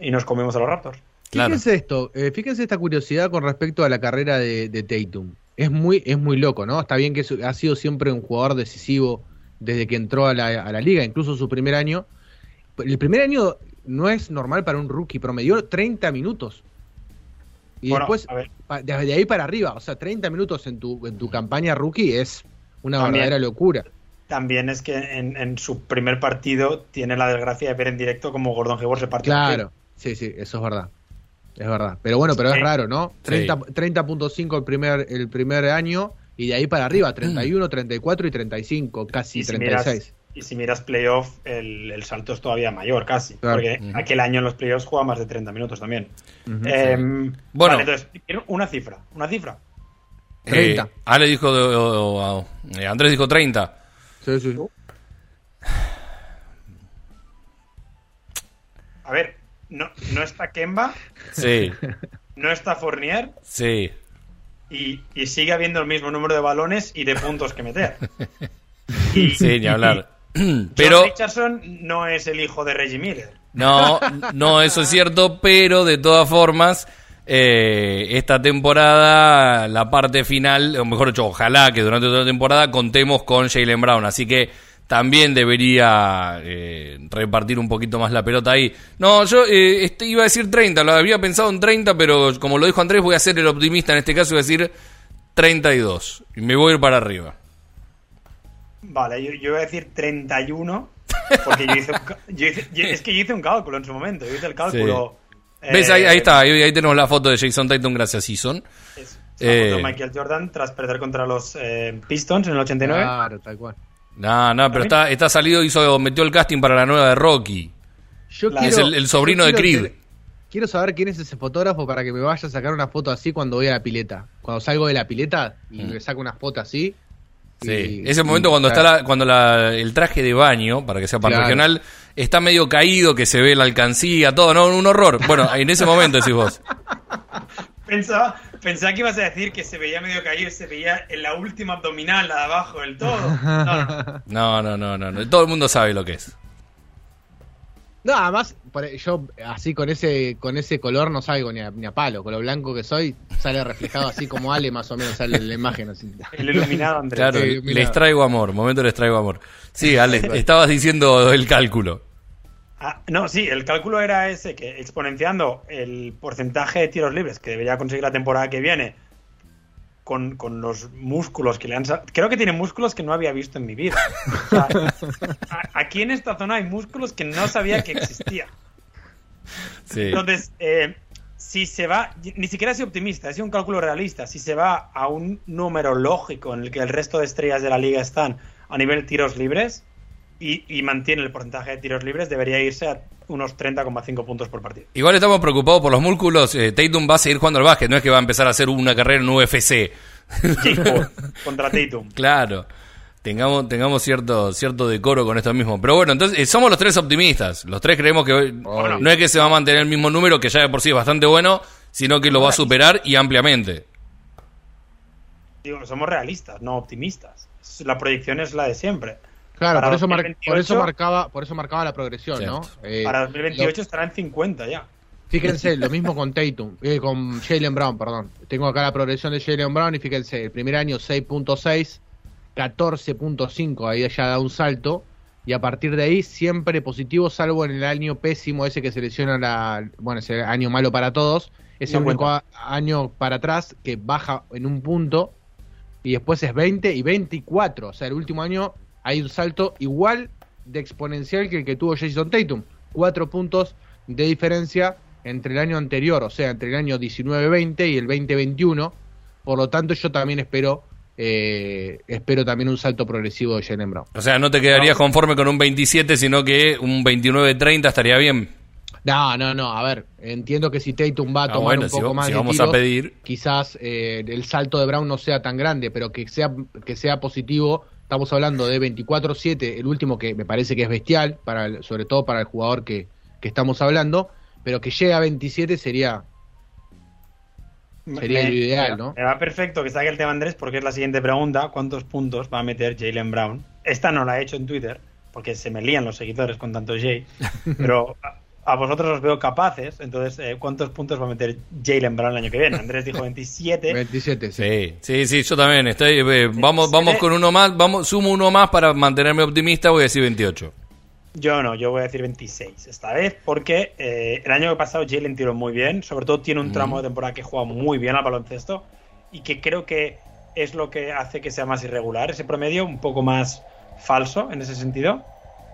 y nos comemos a los Raptors. Claro. Fíjense esto, eh, fíjense esta curiosidad con respecto a la carrera de, de Tatum. Es muy, es muy loco, ¿no? Está bien que su- ha sido siempre un jugador decisivo desde que entró a la, a la liga, incluso su primer año. El primer año no es normal para un rookie, promedió 30 minutos. Y Bueno, después, a ver. pa- desde ahí para arriba, o sea, 30 minutos en tu, en tu campaña rookie es una También. verdadera locura. También es que en, en su primer partido tiene la desgracia de ver en directo como Gordon Hayward se parte. la Claro, sí, sí, eso es verdad. Es verdad. Pero bueno, pero Sí. es raro, ¿no? Sí. 30 30.5 el primer, el primer año y de ahí para arriba, 31, 34 y 35, casi Y si 36. miras, y si miras playoff, el, el salto es todavía mayor, casi. Claro. Porque aquel año en los playoffs juega más de 30 minutos también. Em, Bueno. vale, entonces, quiero una cifra. Una cifra. 30. Eh, Ale dijo, o- o- eh, Andrés dijo 30. Sí, sí. A ver, no, no está Kemba, Sí, no está Fournier sí. y, y sigue habiendo el mismo número de balones y de puntos que meter. Y, Sí, ni hablar. John Pero, Richardson no es el hijo de Reggie Miller. no, no, eso es cierto, pero de todas formas, eh, esta temporada, la parte final, o mejor dicho, ojalá que durante toda la temporada contemos con Jalen Brown, así que también debería eh, repartir un poquito más la pelota ahí. No, yo eh, este, iba a decir 30, lo había pensado en 30, pero como lo dijo Andrés, voy a ser el optimista en este caso y voy a decir 32, y me voy a ir para arriba. Vale, yo, yo voy a decir 31, porque yo hice, un yo hice- yo- es que yo hice un cálculo en su momento, yo hice el cálculo. ¿Ves? eh, Ahí, ahí está, ahí, ahí tenemos la foto de Jason Tatum, gracias Season. Es, es Eh. la foto de Michael Jordan tras perder contra los eh, Pistons en el 89. Claro, tal cual. No, no, pero está, está salido, hizo, metió el casting para la nueva de Rocky. Yo La- quiero, es el- el sobrino yo de Creed. Quiero saber quién es ese fotógrafo para que me vaya a sacar una foto así cuando voy a la pileta. Cuando salgo de la pileta y me saco una foto así. Sí, y- ese momento y- cuando está la- cuando la- el traje de baño, para que sea para el Claro. regional, está medio caído, que se ve la alcancía, todo, no, un horror. Bueno, en ese momento decís vos. Pensaba, pensaba que ibas a decir que se veía medio caído, se veía en la última abdominal, la de abajo del todo. No, no. No, no, no, no, no. Todo el mundo sabe lo que es. No, además, por- yo así con ese con ese color no salgo ni a, ni a palo. Con lo blanco que soy, sale reflejado así como Ale, más o menos sale en la imagen. así. El iluminado, Andrés. Claro, les traigo amor, momento les traigo amor. Sí, Ale, estabas diciendo el cálculo. Ah, no, sí, el cálculo era ese, que exponenciando el porcentaje de tiros libres que debería conseguir la temporada que viene con, con los músculos que le han... Creo que tiene músculos que no había visto en mi vida. O sea, a- aquí en esta zona hay músculos que no sabía que existían. Sí. Entonces, eh, si se va, ni siquiera soy optimista, es un cálculo realista, si se va a un número lógico en el que el resto de estrellas de la liga están a nivel tiros libres y, y mantiene el porcentaje de tiros libres, debería irse a unos 30,5 puntos por partido. Igual estamos preocupados por los músculos. eh, Tatum va a seguir jugando al básquet, no es que va a empezar a hacer una carrera en UFC. Contra Tatum. Claro. Tengamos, tengamos cierto, cierto decoro con esto mismo. Pero bueno, entonces eh, somos los tres optimistas. Los tres creemos que Obvio. no es que se va a mantener el mismo número, que ya de por sí es bastante bueno, sino que lo va a superar y ampliamente. Digo, somos realistas, no optimistas. La proyección es la de siempre. Claro, por eso, mar- 2028, por eso marcaba por eso marcaba la progresión, ¿no? Cierto. Eh, Para 2028 lo- estará en 50 ya. fíjense, lo mismo con Tatum, eh, con Jalen Brown, perdón. Tengo acá la progresión de Jalen Brown y fíjense, el primer año 6.6, 14.5, ahí ya da un salto. Y a partir de ahí siempre positivo, salvo en el año pésimo ese que se lesiona la... Bueno, ese año malo para todos. Es No el único cuenta. a- año para atrás que baja en un punto y después es 20 y 24. O sea, el último año hay un salto igual de exponencial que el que tuvo Jason Tatum. Cuatro puntos de diferencia entre el año anterior, o sea, entre el año 19-20 y el 2021. Por lo tanto, yo también espero eh, espero también un salto progresivo de Jalen Brown. O sea, no te quedarías conforme con un 27, sino que un 29-30 estaría bien. No, no, no. A ver, entiendo que si Tatum va a ah, tomar un poco más de vamos a pedir. quizás eh, el salto de Brown no sea tan grande, pero que sea que sea positivo. Estamos hablando de 24-7, el último que me parece que es bestial, para sobre todo para el jugador que, que estamos hablando, pero que llegue a 27 sería Sería lo ideal, ¿no? Me va perfecto que saque el tema Andrés porque es la siguiente pregunta. ¿Cuántos puntos va a meter Jalen Brown? Esta no la he hecho en Twitter porque se me lían los seguidores con tanto Jay. Pero a, vosotros os veo capaces. Entonces, eh, ¿cuántos puntos va a meter Jalen Brown el año que viene? Andrés dijo 27. 27, sí. Sí, sí, yo también. Estoy, eh, vamos, vamos con uno más. Vamos, sumo uno más para mantenerme optimista. Voy a decir 28. Yo no, yo voy a decir 26 esta vez porque eh, el año pasado Jalen tiró muy bien, sobre todo tiene un tramo de temporada que juega muy bien al baloncesto y que creo que es lo que hace que sea más irregular ese promedio, un poco más falso en ese sentido.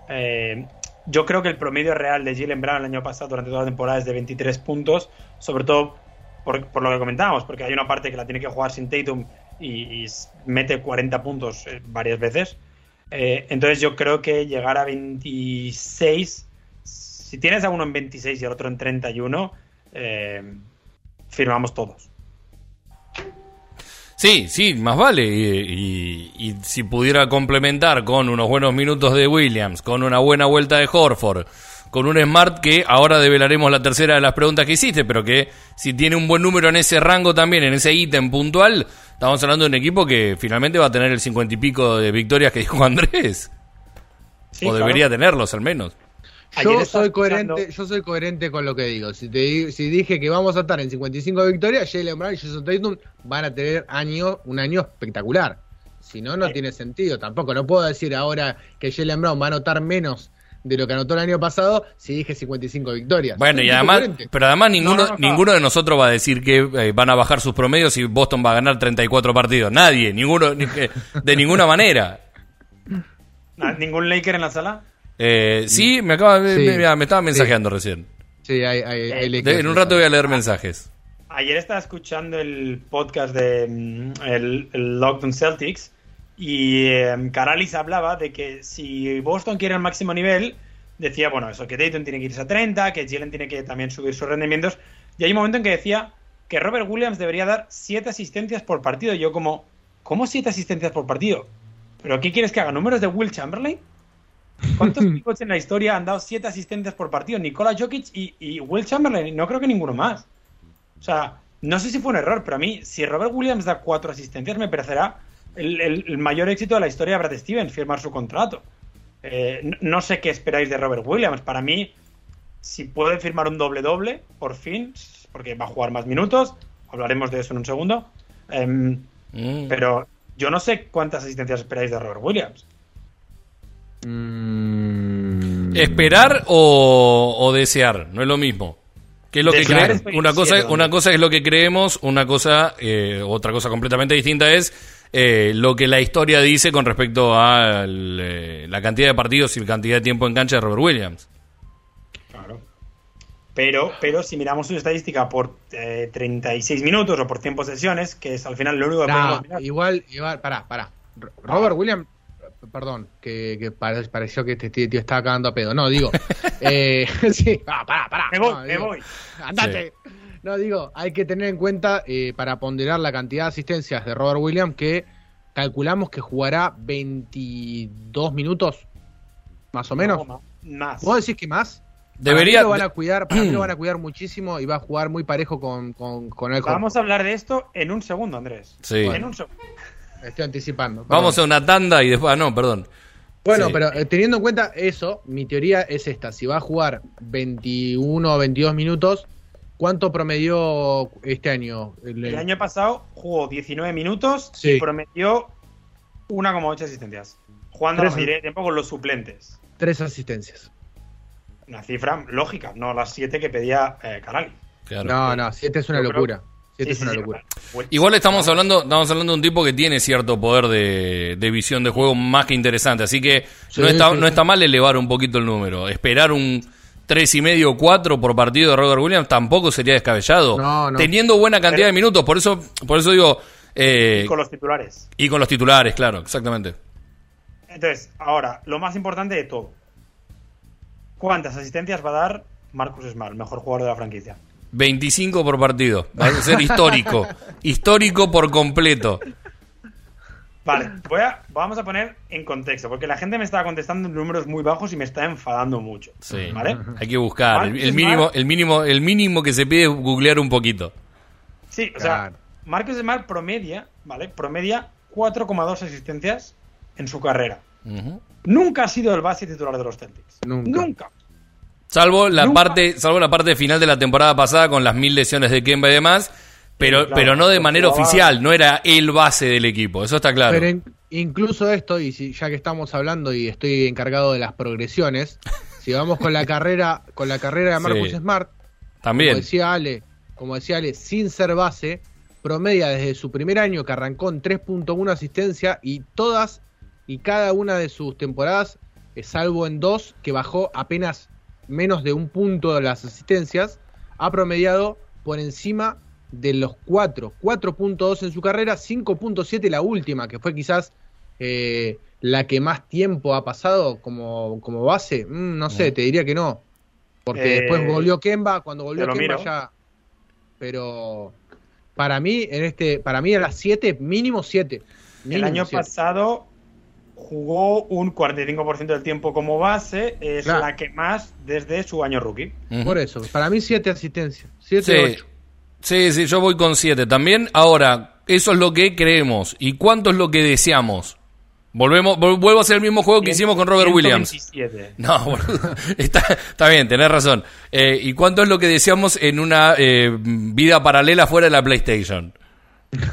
Eh, yo creo que el promedio real de Jalen Brown el año pasado durante toda la temporada es de 23 puntos, sobre todo por, lo que comentábamos, porque hay una parte que la tiene que jugar sin Tatum y, mete 40 puntos eh, varias veces. Eh, entonces yo creo que llegar a 26, si tienes a uno en 26 y el otro en 31, eh, firmamos todos. Sí, sí, más vale. Y, y, si pudiera complementar con unos buenos minutos de Williams, con una buena vuelta de Horford, con un Smart que ahora develaremos la tercera de las preguntas que hiciste, pero que si tiene un buen número en ese rango también, en ese ítem puntual, estamos hablando de un equipo que finalmente va a tener el cincuenta y pico de victorias que dijo Andrés. o debería tenerlos al menos. Yo soy, coherente, yo soy coherente con lo que digo. Si, te, si dije que vamos a estar en 55 victorias, Jalen Brown y Jason Tatum van a tener año, un año espectacular. Si no, no tiene sentido tampoco. No puedo decir ahora que Jalen Brown va a anotar menos de lo que anotó el año pasado si dije 55 victorias. Bueno, y además, pero además ninguno, ninguno de nosotros va a decir que eh, van a bajar sus promedios y Boston va a ganar 34 partidos. Nadie, ninguno, de ninguna manera. ¿Ningún Laker en la sala? Eh, sí, me acaba me, estaba mensajeando recién. Sí, hay, hay, En un rato voy a leer mensajes. Ayer estaba escuchando el podcast de mm, el, el Lockdown Celtics y eh, Caralis hablaba de que si Boston quiere el máximo nivel, decía, bueno, eso, que Dayton tiene que irse a 30, que Jalen tiene que también subir sus rendimientos. Y hay un momento en que decía que Robert Williams debería dar 7 asistencias por partido. Y yo como, ¿cómo 7 asistencias por partido? ¿Pero qué quieres que haga? ¿Números de Will Chamberlain? ¿Cuántos equipos en la historia han dado 7 asistencias por partido? Nikola Jokic y, y Will Chamberlain. No creo que ninguno más. O sea, no sé si fue un error, pero a mí, si Robert Williams da 4 asistencias, me parecerá el, mayor éxito de la historia de Brad Stevens, firmar su contrato. Eh, no, sé qué esperáis de Robert Williams. Para mí, si puede firmar un doble-doble, por fin, porque va a jugar más minutos, hablaremos de eso en un segundo. Em, mm. Pero yo no sé cuántas asistencias esperáis de Robert Williams. Mm. ¿Esperar o, desear? No es lo mismo. ¿Qué es lo que Una cosa, una cosa es lo que creemos, una cosa, eh, otra cosa completamente distinta es eh, lo que la historia dice con respecto a eh, la cantidad de partidos y la cantidad de tiempo en cancha de Robert Williams. Claro. Pero, pero si miramos su estadística por 36 eh, minutos o por 100 posesiones, que es al final lo único que podemos mirar. Igual, igual, pará, pará. Robert Williams, perdón, que, pareció que este tío estaba cagando a pedo. No, digo, sí, pará, pará, pará. Me voy, me voy. Andate. No, digo, hay que tener en cuenta eh, para ponderar la cantidad de asistencias de Robert Williams que calculamos que jugará 22 minutos, más o menos. más. ¿Vos decís que más? Debería. lo van a cuidar, para mí lo van a cuidar muchísimo y va a jugar muy parejo con, con, el Vamos a hablar de esto en un segundo, Andrés. Sí. En un segundo. Estoy anticipando. Vamos a una tanda y después. Ah, no, perdón. Bueno, pero eh, teniendo en cuenta eso, mi teoría es esta. Si va a jugar 21 o 22 minutos, ¿Cuánto promedió este año? El, año pasado jugó 19 minutos y promedió 1,8 asistencias. Jugando a tiempo con los suplentes. Tres asistencias. Una cifra lógica, no las siete que pedía eh, No, no, siete es una locura. Es una locura. Igual estamos hablando, estamos hablando de un tipo que tiene cierto poder de, visión de juego más que interesante, así que no, está, no está mal elevar un poquito el número. Esperar un tres y medio o cuatro por partido de Robert Williams tampoco sería descabellado. Teniendo buena cantidad de minutos, por eso, por eso digo. Eh, y con los titulares. Y con los titulares, claro, exactamente. Entonces, ahora, lo más importante de todo. ¿Cuántas asistencias va a dar Marcus Smart, mejor jugador de la franquicia? 25 por partido. Va a ser histórico. histórico por completo. Vale, voy a, vamos a poner en contexto, porque la gente me estaba contestando en números muy bajos y me está enfadando mucho. Sí, ¿vale? Hay que buscar. El, mínimo, el, mínimo, el mínimo que se pide es googlear un poquito. Sí, o sea, Marcus Smart promedia, ¿vale? Promedia 4,2 asistencias en su carrera. Nunca ha sido el base titular de los Celtics. Nunca. Salvo la parte, salvo la parte final de la temporada pasada con las mil lesiones de Kemba y demás, pero, pero no de manera oficial, no era el base del equipo, eso está claro. Pero incluso esto, y si, ya que estamos hablando y estoy encargado de las progresiones, si vamos con la carrera, con la carrera de Marcus Smart, también. Como decía Ale, como decía Ale, sin ser base, promedia desde su primer año que arrancó en 3.1 asistencia y todas y cada una de sus temporadas, eh, salvo en dos, que bajó apenas menos de un punto de las asistencias, ha promediado por encima de los 4, 4.2 en su carrera, 5.7 la última, que fue quizás eh, la que más tiempo ha pasado como, como base. Mm, no sé, te diría que no. Porque después eh, volvió Kemba, cuando volvió Kemba ya. Pero para mí, en este, para mí a las 7, mínimo 7. El año pasado jugó un 45% del tiempo como base, es la que más desde su año rookie. Por eso, para mí 7 asistencias, 7 8. Sí, sí, yo voy con 7 también. Ahora, eso es lo que creemos. ¿Y cuánto es lo que deseamos? Volvemos, vuelvo a hacer el mismo juego que hicimos con Robert Williams. No, está, está, bien, tenés razón. Eh, ¿Y cuánto es lo que deseamos en una eh, vida paralela fuera de la PlayStation?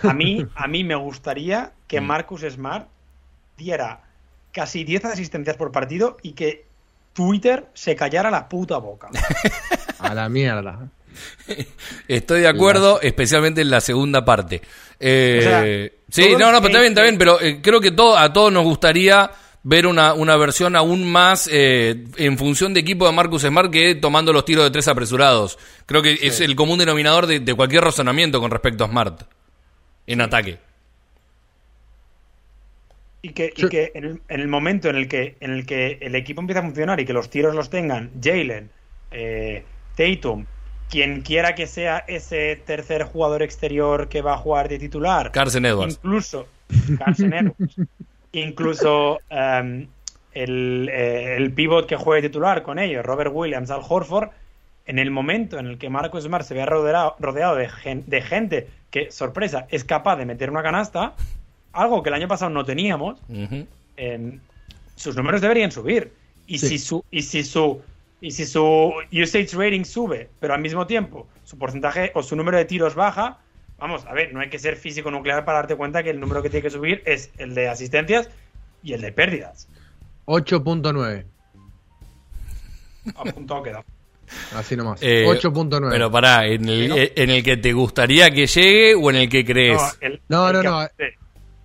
A mí, a mí me gustaría que mm. Marcus Smart diera casi 10 asistencias por partido y que Twitter se callara la puta boca. A la mierda. Estoy de acuerdo, especialmente en la segunda parte. Eh, sí, no, no, pero está bien, está bien, pero eh, creo que todo, a todos nos gustaría ver una, una versión aún más eh, en función de equipo de Marcus Smart que tomando los tiros de tres apresurados. Creo que es el común denominador de, de, cualquier razonamiento con respecto a Smart en ataque. Y que, y que en, el, momento en el que en el que el equipo empieza a funcionar y que los tiros los tengan Jalen, eh, Tatum, quien quiera que sea ese tercer jugador exterior que va a jugar de titular. Carson Edwards. Incluso Carson Edwards. incluso um, el, eh, el, pivot que juegue titular con ellos, Robert Williams, Al Horford, en el momento en el que Marcos Smart se vea rodeado, rodeado de, de gente que, sorpresa, es capaz de meter una canasta, algo que el año pasado no teníamos, sus números deberían subir. Y si su, y si su y si su usage rating sube, pero al mismo tiempo su porcentaje o su número de tiros baja, vamos, a ver, no hay que ser físico nuclear para darte cuenta que el número que tiene que subir es el de asistencias y el de pérdidas. 8.9. Apuntado queda. Así nomás. 8.9. Eh, pero pará, ¿en el, ¿en el que te gustaría que llegue o en el que crees? No, no, no.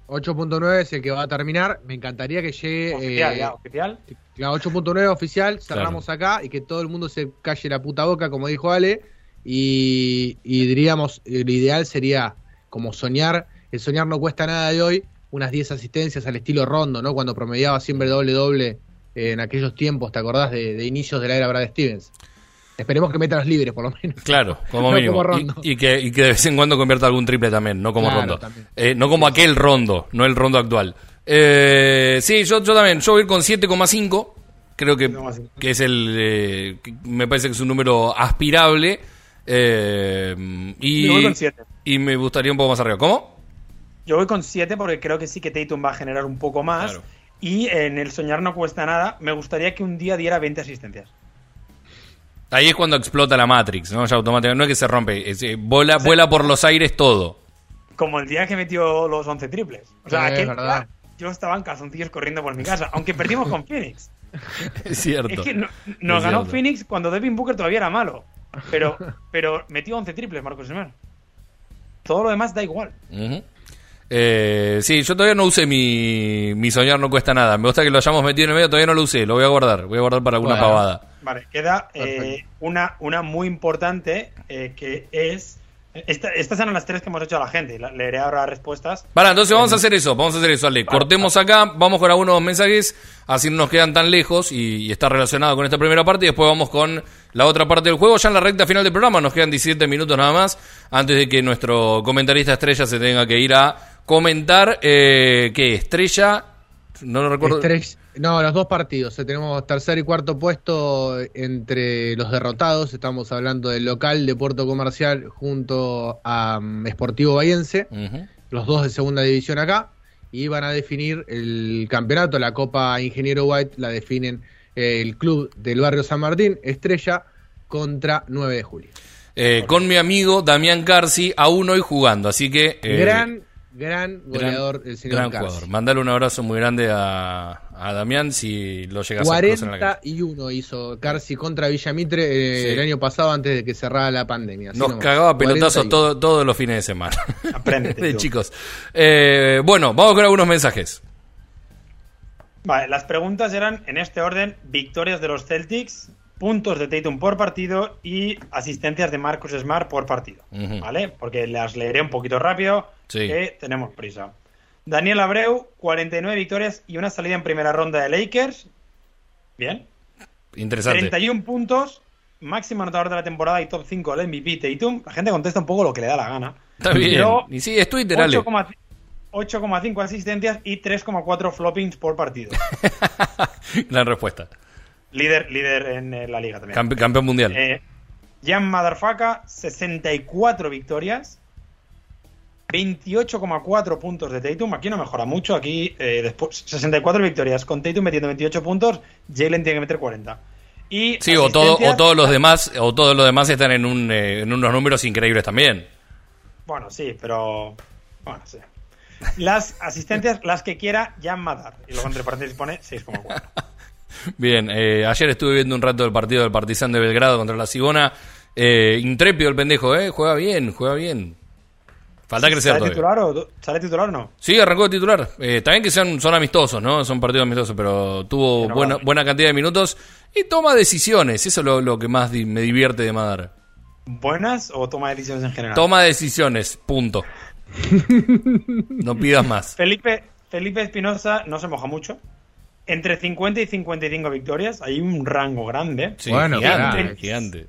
8.9 es el que va a terminar. Me encantaría que llegue. Oficial, eh, ya, oficial. 8.9 oficial, cerramos acá y que todo el mundo se calle la puta boca, como dijo Ale. Y, diríamos, el ideal sería como soñar. El soñar no cuesta nada de hoy. Unas 10 asistencias al estilo rondo, ¿no? Cuando promediaba siempre doble-doble en aquellos tiempos, ¿te acordás de, de inicios de la era Brad Stevens? Esperemos que meta los libres, por lo menos. Claro, como mínimo. y, que, y, que, de vez en cuando convierta algún triple también, no como rondo. Eh, no como aquel rondo, no el rondo actual. Eh, sí, yo, yo también. Yo voy a ir con 7,5. Creo que, que es el. Eh, me parece que es un número aspirable. Eh, y, voy con 7. Y me gustaría un poco más arriba. ¿Cómo? Yo voy con 7 porque creo que sí que Tatum va a generar un poco más. Y en el soñar no cuesta nada. Me gustaría que un día diera 20 asistencias. Ahí es cuando explota la Matrix, ¿no? Ya automáticamente, no es que se rompe, es, eh, vuela, vuela por los aires todo. Como el día que metió los 11 triples. O sea, aquí yo estaba en calzoncillos corriendo por mi casa, aunque perdimos con Phoenix. Es cierto. Es que nos ganó Phoenix cuando Devin Booker todavía era malo. Pero, pero metió 11 triples Marcos Smart. todo lo demás da igual. Eh, sí, yo todavía no usé mi, mi soñar no cuesta nada. Me gusta que lo hayamos metido en el medio, todavía no lo usé. Lo voy a guardar. Voy a guardar para alguna pavada. Vale, queda eh, una, una muy importante eh, que es. estas eran las tres que hemos hecho a la gente. leeré ahora las respuestas. Vale, entonces vamos a hacer eso. Vamos a hacer eso, Ale. Cortemos acá, vamos con algunos mensajes. Así no nos quedan tan lejos y, está relacionado con esta primera parte. Y después vamos con la otra parte del juego. Ya en la recta final del programa nos quedan 17 minutos nada más. Antes de que nuestro comentarista estrella se tenga que ir a comentar eh, que Estrella, no lo recuerdo. no, los dos partidos. Eh, tenemos tercer y cuarto puesto entre los derrotados. Estamos hablando del local de Puerto Comercial junto a um, Sportivo Bayense. Los dos de segunda división acá. Y van a definir el campeonato. La Copa Ingeniero White la definen eh, el club del barrio San Martín, Estrella, contra 9 de julio. Eh, con mi amigo Damián Carci, aún hoy jugando. Así que. Gran gran goleador el señor gran jugador. Mandale un abrazo muy grande a, a Damián si lo llegas a cruzar en la y uno hizo Carci contra Villamitre eh, el año pasado antes de que cerrara la pandemia. Nos cagaba pelotazos todo, todos los fines de semana. Aprende, chicos. Eh, bueno, vamos con algunos mensajes. Vale, las preguntas eran en este orden: victorias de los Celtics, puntos de Tatum por partido y asistencias de Marcus Smart por partido. ¿Vale? Porque las leeré un poquito rápido, que tenemos prisa. Daniel Abreu, 49 victorias y una salida en primera ronda de Lakers. Bien. Interesante. 31 puntos, máximo anotador de la temporada y top 5 del MVP Tatum. La gente contesta un poco lo que le da la gana. Está bien. y sí, es Twitter, 8,5 asistencias y 3,4 floppings por partido. Gran respuesta. Líder, líder en eh, la liga también. campeón mundial. Eh, Jan Madarfaka, 64 victorias. 28,4 puntos de Tatum. Aquí no mejora mucho. Aquí, eh, después, 64 victorias. Con Tatum metiendo 28 puntos, Jalen tiene que meter 40. Y sí, o, todo, o todos los demás o todos los demás están en, un, en unos números increíbles también. Bueno, sí, pero. Bueno, sí. Las asistencias, las que quiera, Jan Madar. Y luego entre paréntesis pone 6,4. Bien, eh, ayer estuve viendo un rato del partido del Partizan de Belgrado contra la Sigona. Eh, intrépido el pendejo, ¿eh? Juega bien, juega bien. Falta crecer ¿Sale titular, o, ¿Sale titular o no? Sí, arrancó de titular. Eh, también que sean, son amistosos, ¿no? Son partidos amistosos, pero tuvo buena, buena cantidad de minutos y toma decisiones. Eso es lo, que más me divierte de Madar. ¿Buenas o toma decisiones en general? Toma decisiones, punto. no pidas más. Felipe Felipe Espinosa no se moja mucho. Entre 50 y 55 victorias hay un rango grande. bueno, gigante. gigante.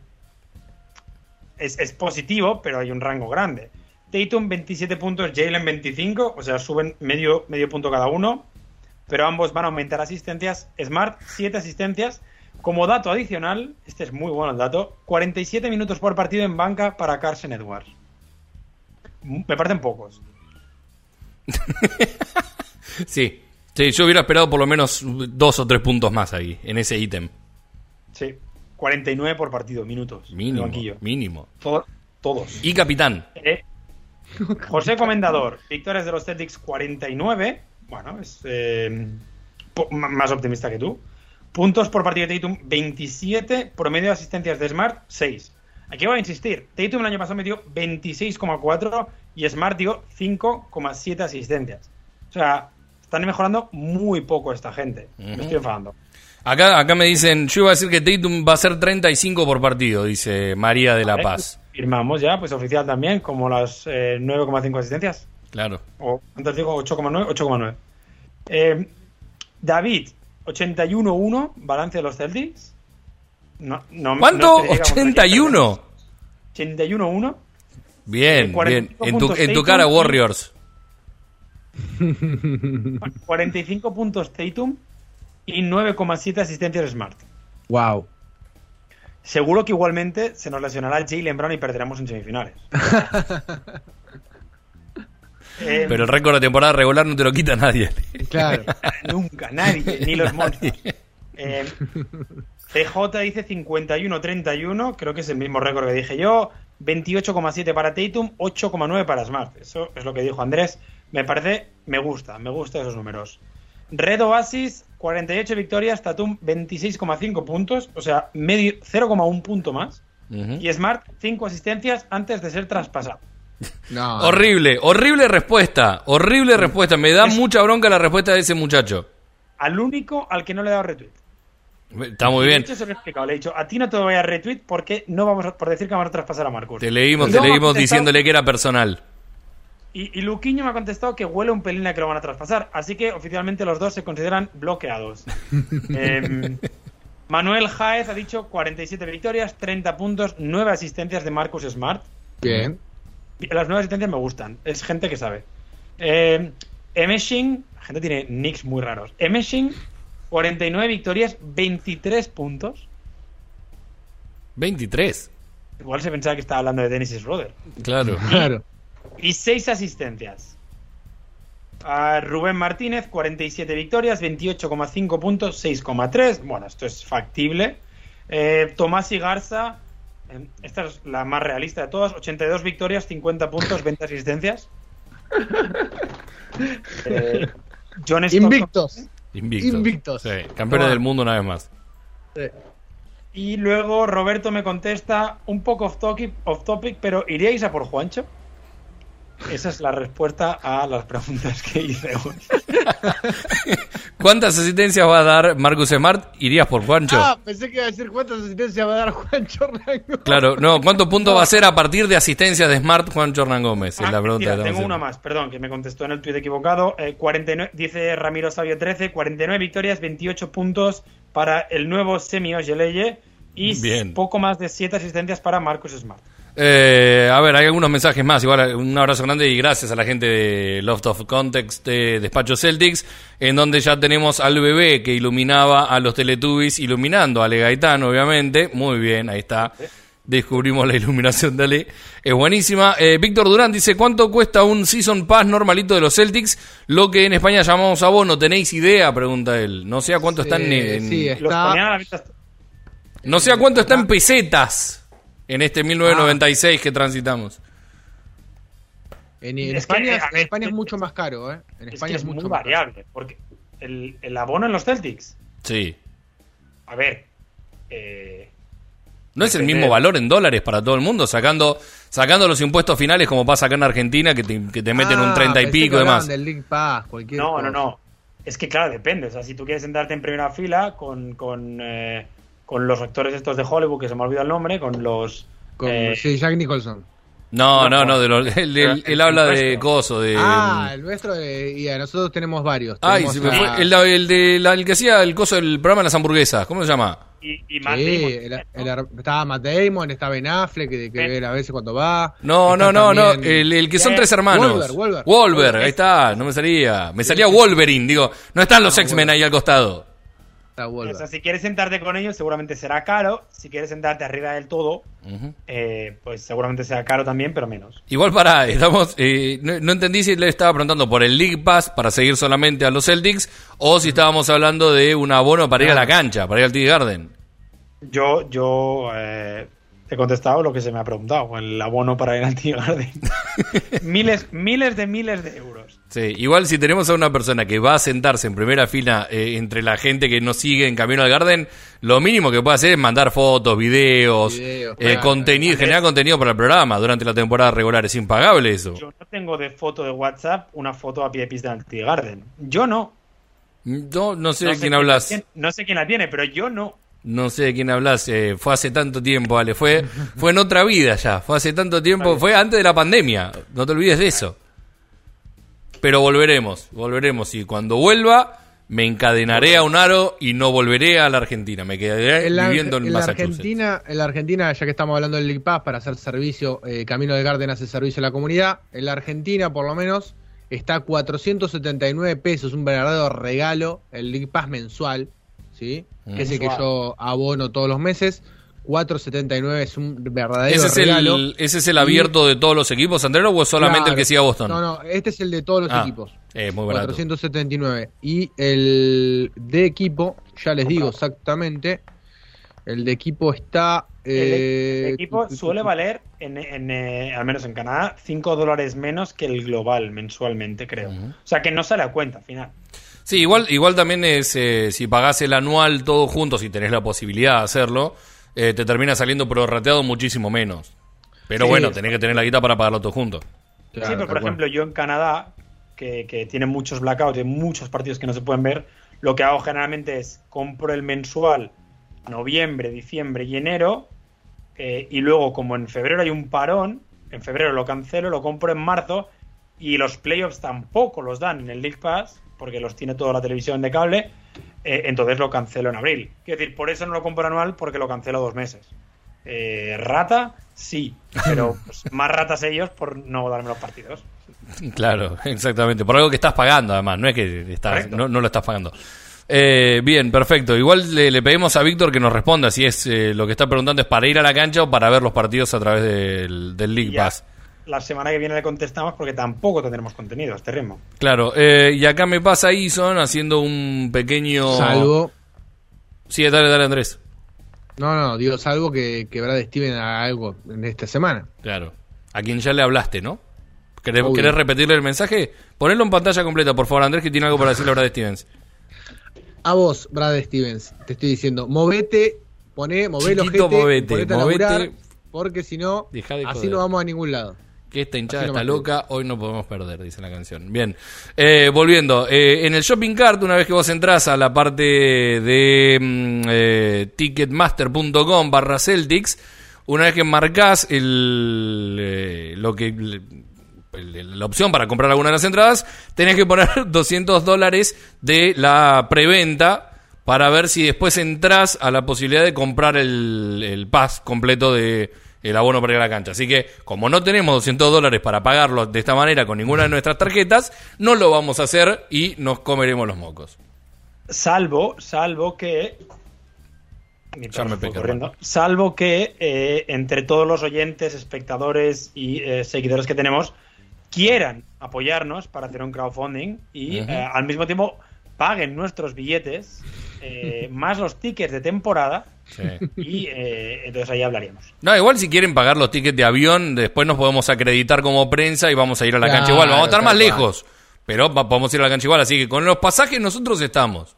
Es, es, positivo, pero hay un rango grande. Tatum 27 puntos, Jalen 25, o sea, suben medio, medio punto cada uno, pero ambos van a aumentar asistencias. Smart, 7 asistencias. Como dato adicional, este es muy bueno el dato, 47 minutos por partido en banca para Carson Edwards. Me parecen pocos. sí, Sí, yo hubiera esperado por lo menos dos o tres puntos más ahí, en ese ítem. Sí, 49 por partido, minutos. Mínimo. Mínimo. todos. Y capitán. Eh, José Comendador, victorias de los Celtics 49. Bueno, es eh, más optimista que tú. Puntos por partido de Tatum 27, promedio de asistencias de Smart 6. Aquí voy a insistir, Tatum el año pasado metió 26,4 y Smart dio 5,7 asistencias. O sea, están mejorando muy poco esta gente. Me estoy enfadando. Acá, acá me dicen, yo iba a decir que Tatum va a ser 35 por partido, dice María de la Paz. Firmamos ya, pues oficial también, como las 9,5 eh, asistencias. Claro. O antes digo 8,9, 8,9. Eh, David, 81-1, balance de los Celtics. No, no, ¿Cuánto? ¿81? 81-1. Bien, bien. En tu, en tu cara, Warriors. 45 puntos Tatum y 9,7 asistencias Smart. Wow. Seguro que igualmente se nos lesionará Jalen Brown y perderemos en semifinales. Pero el récord de temporada regular no te lo quita nadie. Claro. Nunca, nadie, ni los monstruos. Eh, CJ dice 51-31, creo que es el mismo récord que dije yo. 28,7 para Tatum, 8,9 para Smart. Eso es lo que dijo Andrés. Me parece, me gusta, me gustan esos números. Red Oasis, 48 victorias, Tatum 26,5 puntos, o sea, medio 0,1 punto más. Y Smart, 5 asistencias antes de ser traspasado. No. Horrible, horrible respuesta. Horrible respuesta. Me da mucha bronca la respuesta de ese muchacho. Al único al que no le he dado retweet. Está muy bien. se lo he explicado. Le he dicho, a ti no te voy a retweet porque no vamos a, por decir que vamos a traspasar a Marcos. Te leímos, te leímos diciéndole que era personal. Y, y, Luquiño me ha contestado que huele un pelín a que lo van a traspasar. Así que oficialmente los dos se consideran bloqueados. Em, Manuel Jaez ha dicho 47 victorias, 30 puntos, 9 asistencias de Marcus Smart. Bien. Las 9 asistencias me gustan. Es gente que sabe. Eh, Emeshing, la gente tiene nicks muy raros. Emeshing, 49 victorias, 23 puntos. 23. Igual se pensaba que estaba hablando de Dennis Schroeder. Claro. claro. Y 6 asistencias. A Rubén Martínez, 47 victorias, 28,5 puntos, 6,3. Bueno, esto es factible. Eh, Tomás y Garza, eh, esta es la más realista de todas, 82 victorias, 50 puntos, 20 asistencias. Eh, John Invictos. Invictos. Invictos. Sí, campeones del mundo una vez más. Y luego Roberto me contesta un poco off topic, off topic, pero ¿iríais a por Juancho? Esa es la respuesta a las preguntas que hice hoy. ¿Cuántas asistencias va a dar Marcus Smart? ¿Irías por Juancho? Ah, pensé que iba a decir cuántas asistencias va a dar Juancho Hernán Gómez. Claro, no, ¿cuántos puntos va a ser a partir de asistencias de Smart Juancho Hernán Gómez? es la ah, pregunta tengo una más, perdón, que me contestó en el tuit equivocado. 49, eh, dice Ramiro Sabio 13, 49 victorias, 28 puntos para el nuevo Semi Ojeleye y poco más de 7 asistencias para Marcus Smart. Eh, a ver, hay algunos mensajes más. Igual un abrazo grande y gracias a la gente de Loft of Context de Despacho Celtics, en donde ya tenemos al bebé que iluminaba a los Teletubbies, iluminando a Ale Gaitán, obviamente. Muy bien, ahí está. Descubrimos la iluminación de Ale. Es buenísima. Eh, Víctor Durán dice: ¿Cuánto cuesta un Season Pass normalito de los Celtics? Lo que en España llamamos a vos, ¿no tenéis idea? Pregunta él. No sé a cuánto están en. Sí, está... No sé a cuánto está en pesetas en este 1996 que transitamos. En, España, es, España es mucho más caro, ¿eh? En España es, mucho muy variable, porque el, el, abono en los Celtics. Sí. A ver. Eh, no es el mismo valor en dólares para todo el mundo, sacando sacando los impuestos finales como pasa acá en Argentina, que te, que te meten un 30 ah, y pico y demás. no, no, no. Es que claro, depende. O sea, si tú quieres sentarte en primera fila con, con eh, con los actores estos de Hollywood, que se me ha olvidado el nombre, con los... Con, eh, sí, Jack Nicholson. No, no, no, de los, él, habla de coso, de... Ah, el nuestro, y nosotros tenemos varios. Ay, se me fue, el, el, de, el que hacía el coso del programa de las hamburguesas, ¿cómo se llama? Y, y Matt sí, estaba Matt Damon, estaba Ben Affleck, que, que a veces cuando va. No, no, no, no, el, el que son tres hermanos. Wolver, Wolver. Wolver, ahí está, no me salía. Me salía Wolverine, digo, no están los ah, X-Men ahí al costado. O sea, si quieres sentarte con ellos, seguramente será caro. Si quieres sentarte arriba del todo, eh, pues seguramente será caro también, pero menos. Igual para, estamos, eh, no, entendí si le estaba preguntando por el League Pass para seguir solamente a los Celtics o si estábamos hablando de un abono para ir a la cancha, para ir al TD Garden. Yo, yo eh, he contestado lo que se me ha preguntado, el abono para ir al Garden. miles, miles de miles de euros. Sí, igual si tenemos a una persona que va a sentarse en primera fila eh, entre la gente que nos sigue en Camino al Garden, lo mínimo que puede hacer es mandar fotos, videos, eh, contenido, generar contenido para el programa durante la temporada regular. Es impagable eso. Yo no tengo de foto de WhatsApp una foto a pie de pista del Garden. Yo no. No, no sé de quién hablas. no sé quién la tiene, pero yo no. No sé de quién hablas. Eh, fue hace tanto tiempo, Ale. Fue, fue en otra vida ya. Fue hace tanto tiempo. Fue antes de la pandemia. No te olvides de eso. Pero volveremos, volveremos. Y cuando vuelva, me encadenaré a un aro y no volveré a la Argentina. Me quedaré viviendo en, La Argentina, en la Argentina, ya que estamos hablando del Pass para hacer servicio, eh, Camino de Garden hace servicio a la comunidad. En la Argentina, por lo menos, está a 479 pesos, un verdadero regalo, el League Pass mensual, ¿sí? Que es el que yo abono todos los meses. 4.79 es un verdadero ¿Ese es El, ¿Ese es el abierto de todos los equipos, Andrero, o es solamente el que siga Boston? No, no, este es el de todos los ah, equipos. Eh, muy barato. 479. Y el de equipo, ya les digo exactamente, el de equipo está... Eh, el equipo suele valer, en, eh, al menos en Canadá, 5 dólares menos que el global mensualmente, creo. O sea que no sale a cuenta al final. Sí, igual, igual también es, eh, si pagás el anual todo junto, si tenés la posibilidad de hacerlo, eh, te termina saliendo prorrateado muchísimo menos. Pero bueno, tenés que tener la guita para pagarlo todo junto. sí, pero por ejemplo, yo en Canadá, que, que tiene muchos blackouts y muchos partidos que no se pueden ver, lo que hago generalmente es compro el mensual noviembre, diciembre y enero, eh, y luego como en febrero hay un parón, en febrero lo cancelo, lo compro en marzo, y los playoffs tampoco los dan en el League Pass, porque los tiene toda la televisión de cable, eh, entonces lo cancelo en abril. Quiero decir, por eso no lo compro anual, porque lo cancelo dos meses. Eh, rata, sí, pero pues, más ratas ellos por no darme los partidos. Claro, exactamente. Por algo que estás pagando, además, no es que estás, no, lo estás pagando. Eh, bien, perfecto. Igual le, pedimos a Víctor que nos responda si es lo que está preguntando es para ir a la cancha o para ver los partidos a través del, del League Pass la semana que viene le contestamos porque tampoco tendremos contenido a este ritmo. Claro, eh, y acá me pasa Ison haciendo un pequeño... Salvo... Sí, dale, dale Andrés. No, no, digo salvo que, que Brad Steven haga algo en esta semana. Claro. A quien ya le hablaste, ¿no? ¿Querés, repetirle el mensaje? Ponelo en pantalla completa, por favor, Andrés, que tiene algo para decirle a Brad Stevens. A vos, Brad Stevens, te estoy diciendo, movete, poné, movelo, Chiquito, movete, movete, porque si no, así no vamos a ningún lado que esta hinchada está loca, hoy no podemos perder, dice la canción. Bien, eh, volviendo, eh, en el shopping cart, una vez que vos entras a la parte de mm, eh, ticketmaster.com barra Celtics, una vez que marcas el, lo que la opción para comprar alguna de las entradas, tenés que poner 200 dólares de la preventa para ver si después entras a la posibilidad de comprar el, el pass completo de el abono para ir a la cancha. Así que, como no tenemos 200 dólares para pagarlo de esta manera con ninguna de nuestras tarjetas, no lo vamos a hacer y nos comeremos los mocos. Salvo, salvo que. salvo que eh, entre todos los oyentes, espectadores y eh, seguidores que tenemos quieran apoyarnos para hacer un crowdfunding y eh, al mismo tiempo paguen nuestros billetes más los tickets de temporada y eh, entonces ahí hablaríamos. No, igual si quieren pagar los tickets de avión, después nos podemos acreditar como prensa y vamos a ir a la cancha igual. Vamos a estar más lejos, pero vamos a ir a la cancha igual. Así que con los pasajes nosotros estamos.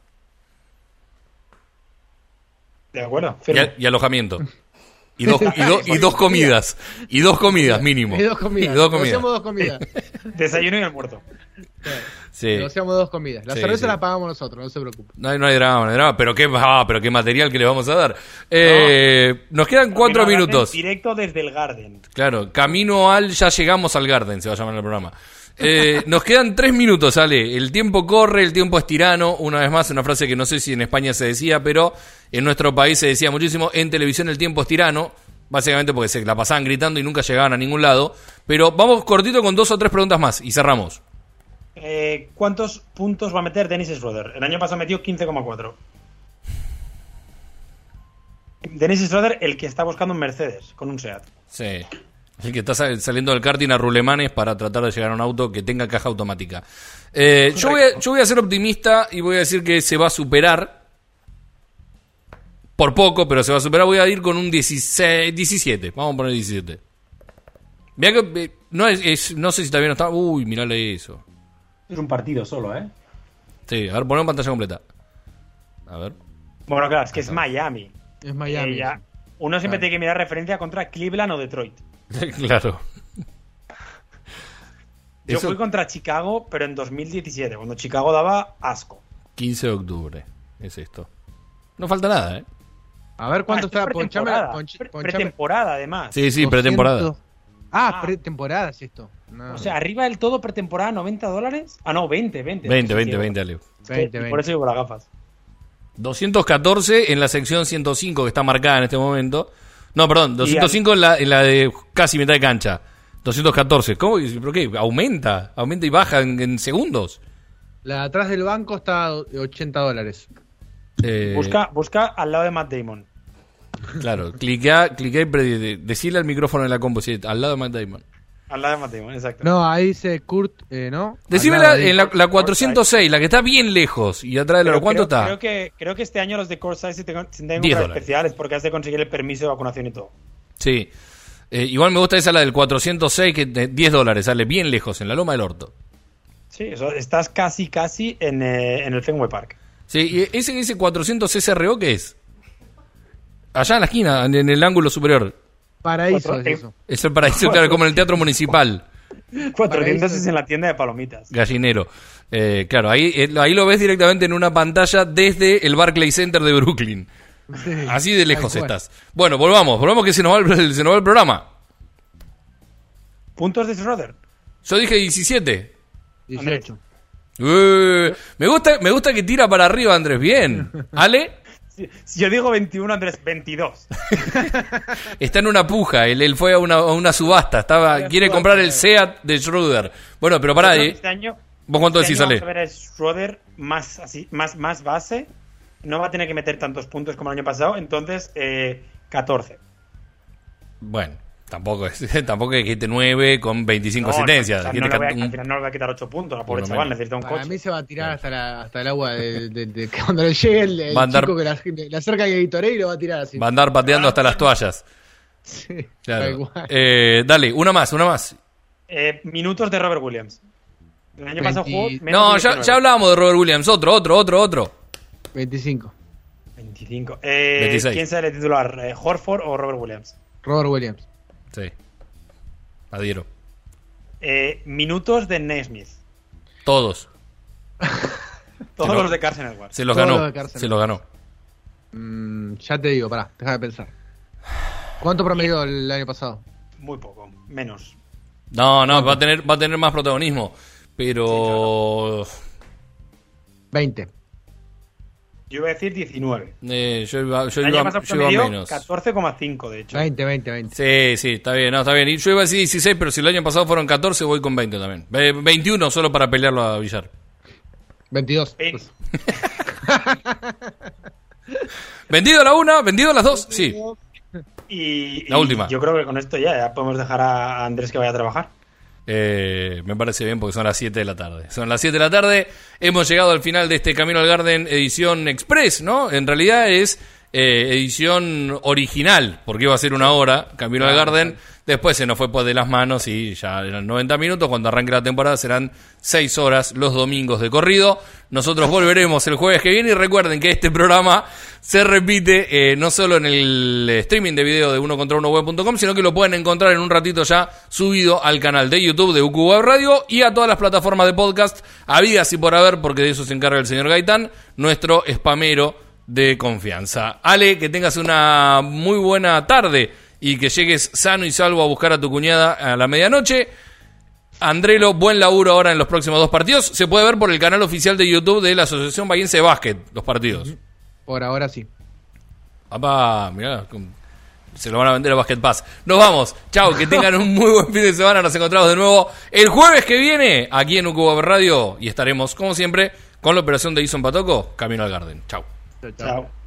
De acuerdo. Y, alojamiento. Y dos, y, dos comidas. Y dos comidas mínimo. Y dos comidas. dos comidas. Desayuno y almuerzo. Sí. Negociamos dos comidas. La cerveza la pagamos nosotros, no se preocupe. No hay, no hay drama, no hay drama. Pero qué, ah, pero qué material que le vamos a dar. Eh, nos quedan cuatro minutos. Directo desde el Garden. Claro, camino al. Ya llegamos al Garden, se va a llamar el programa. Eh, nos quedan tres minutos, Ale. El tiempo corre, el tiempo es tirano. Una vez más, una frase que no sé si en España se decía, pero en nuestro país se decía muchísimo. En televisión el tiempo es tirano. Básicamente porque se la pasaban gritando y nunca llegaban a ningún lado. Pero vamos cortito con dos o tres preguntas más y cerramos. Eh, ¿cuántos puntos va a meter Dennis Schroeder? El año pasado metió 15,4. Dennis Schroeder, el que está buscando un Mercedes con un SEAT. Sí. El que está saliendo del karting a rulemanes para tratar de llegar a un auto que tenga caja automática. Eh, yo, voy a, ser optimista y voy a decir que se va a superar. Por poco, pero se va a superar. Voy a ir con un 16, 17. Vamos a poner 17. Mira que eh, no, es, no sé si todavía no está. Uy, mirale eso. Es un partido solo, ¿eh? Sí, a ver, ponemos pantalla completa. A ver. Bueno, claro, es que es Miami. Es Miami. Uno siempre tiene que mirar referencia contra Cleveland o Detroit. claro. Yo fui contra Chicago, pero en 2017, cuando Chicago daba asco. 15 de octubre, es esto. No falta nada, ¿eh? A ver cuánto ah, está. Pretemporada, pretemporada, además. Sí, sí, pretemporada. Ah, ah, pretemporada es esto. O sea, arriba del todo pretemporada, 90 dólares. Ah, no, 20, 20. 20, 20, 20, Leo. Por eso llevo las gafas. 214 en la sección 105 que está marcada en este momento. No, perdón, 205 en la, en la de casi mitad de cancha. 214. ¿Cómo? ¿Pero qué? ¿Aumenta? ¿Aumenta y baja en, segundos? La de atrás del banco está 80 dólares. Eh... Busca, busca al lado de Matt Damon. Claro, cliquea, cliquea y decirle al micrófono en la compu, al lado de Matt Damon. Al lado de Matt Damon, exacto. No, ahí dice Kurt, eh, ¿no? Decime la, en la, la, 406, la que está bien lejos y atrás de la ¿cuánto está? Creo que, creo que este año los de Corsaiz tienen especiales porque has de conseguir el permiso de vacunación y todo. Sí. Eh, igual me gusta esa la del 406, que de 10 dólares, sale bien lejos, en la loma del orto. Sí, eso, estás casi, casi en, eh, en el Fenway Park. Sí, ¿y ese, ese 400 SRO qué es? Allá en la esquina, en el ángulo superior. Paraíso es eso. Es el paraíso, claro, como en el teatro municipal. 400 es en la tienda de palomitas. Gallinero. Eh, claro, ahí, eh, ahí lo ves directamente en una pantalla desde el Barclay Center de Brooklyn. Sí, Así de lejos estás. Bueno, volvamos, volvamos que se nos va el, se nos va el programa. ¿Puntos de Schroeder? Yo dije 17. 18. Eh, me gusta, me gusta que tira para arriba, Andrés. Bien. Ale Si, yo digo 21, Andrés, 22. está en una puja. Él, él fue a una, a una subasta. Estaba, quiere comprar el SEAT de Schroeder. Bueno, pero pará, eh. Este año, ¿Vos cuánto este decís, Ale? vamos a ver a Schroeder más, así, más, más base. No va a tener que meter tantos puntos como el año pasado. Entonces, eh, 14. Bueno, tampoco es, tampoco es que te 9 con 25 No, no, asistencias. o sea, Que no le voy a- un- al final no le voy a quitar 8 puntos. La pobre Por lo chaval menos. necesita un Para coche. mí se va a tirar hasta, la, hasta el agua de, de- de- que cuando le llegue el, el Va a andar- chico que la- le acerca el editorial y lo va a tirar así. Va a andar pateando hasta las toallas. Sí, Claro. Eh, dale, una más, una más. Eh, minutos de Robert Williams. El año pasado 20. jugó. menos No, de ya, 19. ya hablábamos de Robert Williams. Otro, otro, otro, otro. 25. 25. Eh, 26. ¿Quién sale titular? Eh, ¿Horford o Robert Williams? Robert Williams. Sí. Adhiero. Eh, minutos de Naismith. Todos. Todos los de Carson Edwards. Se los Todos ganó. los de Cárcel. Se los ganó. Mm, ya te digo, pará, deja de pensar. ¿Cuánto promedió el año pasado? Muy poco, menos. No, no, va a tener, va a tener más protagonismo. Pero. 20. Yo iba a decir 19. eh, yo iba, yo iba, año pasado yo iba menos. 14,5 de hecho. 20, 20, 20. Sí, sí, está bien, no, está bien. Y yo iba a decir 16, pero si el año pasado fueron 14, voy con 20 también. Eh, 21 solo para pelearlo a Villar. 22. Eh, Pues, ¿Vendido la una? ¿Vendido las dos? Sí. Y, La y última. Yo creo que con esto ya, ya podemos dejar a Andrés que vaya a trabajar. Eh, me parece bien porque son las 7 de la tarde. Son las 7 de la tarde. Hemos llegado al final de este Camino al Garden edición express, ¿no? En realidad es eh, edición original, porque iba a ser una hora, Camino al Garden. Después se nos fue por de las manos y ya eran 90 minutos. Cuando arranque la temporada serán 6 horas los domingos de corrido. Nosotros volveremos el jueves que viene y recuerden que este programa se repite eh, no solo en el streaming de video de uno contra uno web.com, sino que lo pueden encontrar en un ratito ya subido al canal de YouTube de UQ Web Radio y a todas las plataformas de podcast habidas y por haber, porque de eso se encarga el señor Gaitán, nuestro spamero de confianza. Ale, que tengas una muy buena tarde y que llegues sano y salvo a buscar a tu cuñada a la medianoche. Andrelo, buen laburo ahora en los próximos dos partidos. Se puede ver por el canal oficial de YouTube de la Asociación Bahiense de Básquet, los partidos. por ahora sí. Papá, mirá, se lo van a vender a Basket Pass. Nos vamos. Chao, que tengan un muy buen fin de semana. Nos encontramos de nuevo el jueves que viene aquí en UQ Radio y estaremos, como siempre, con la operación de Ison Patoco, Camino al Garden. Chao. Chao.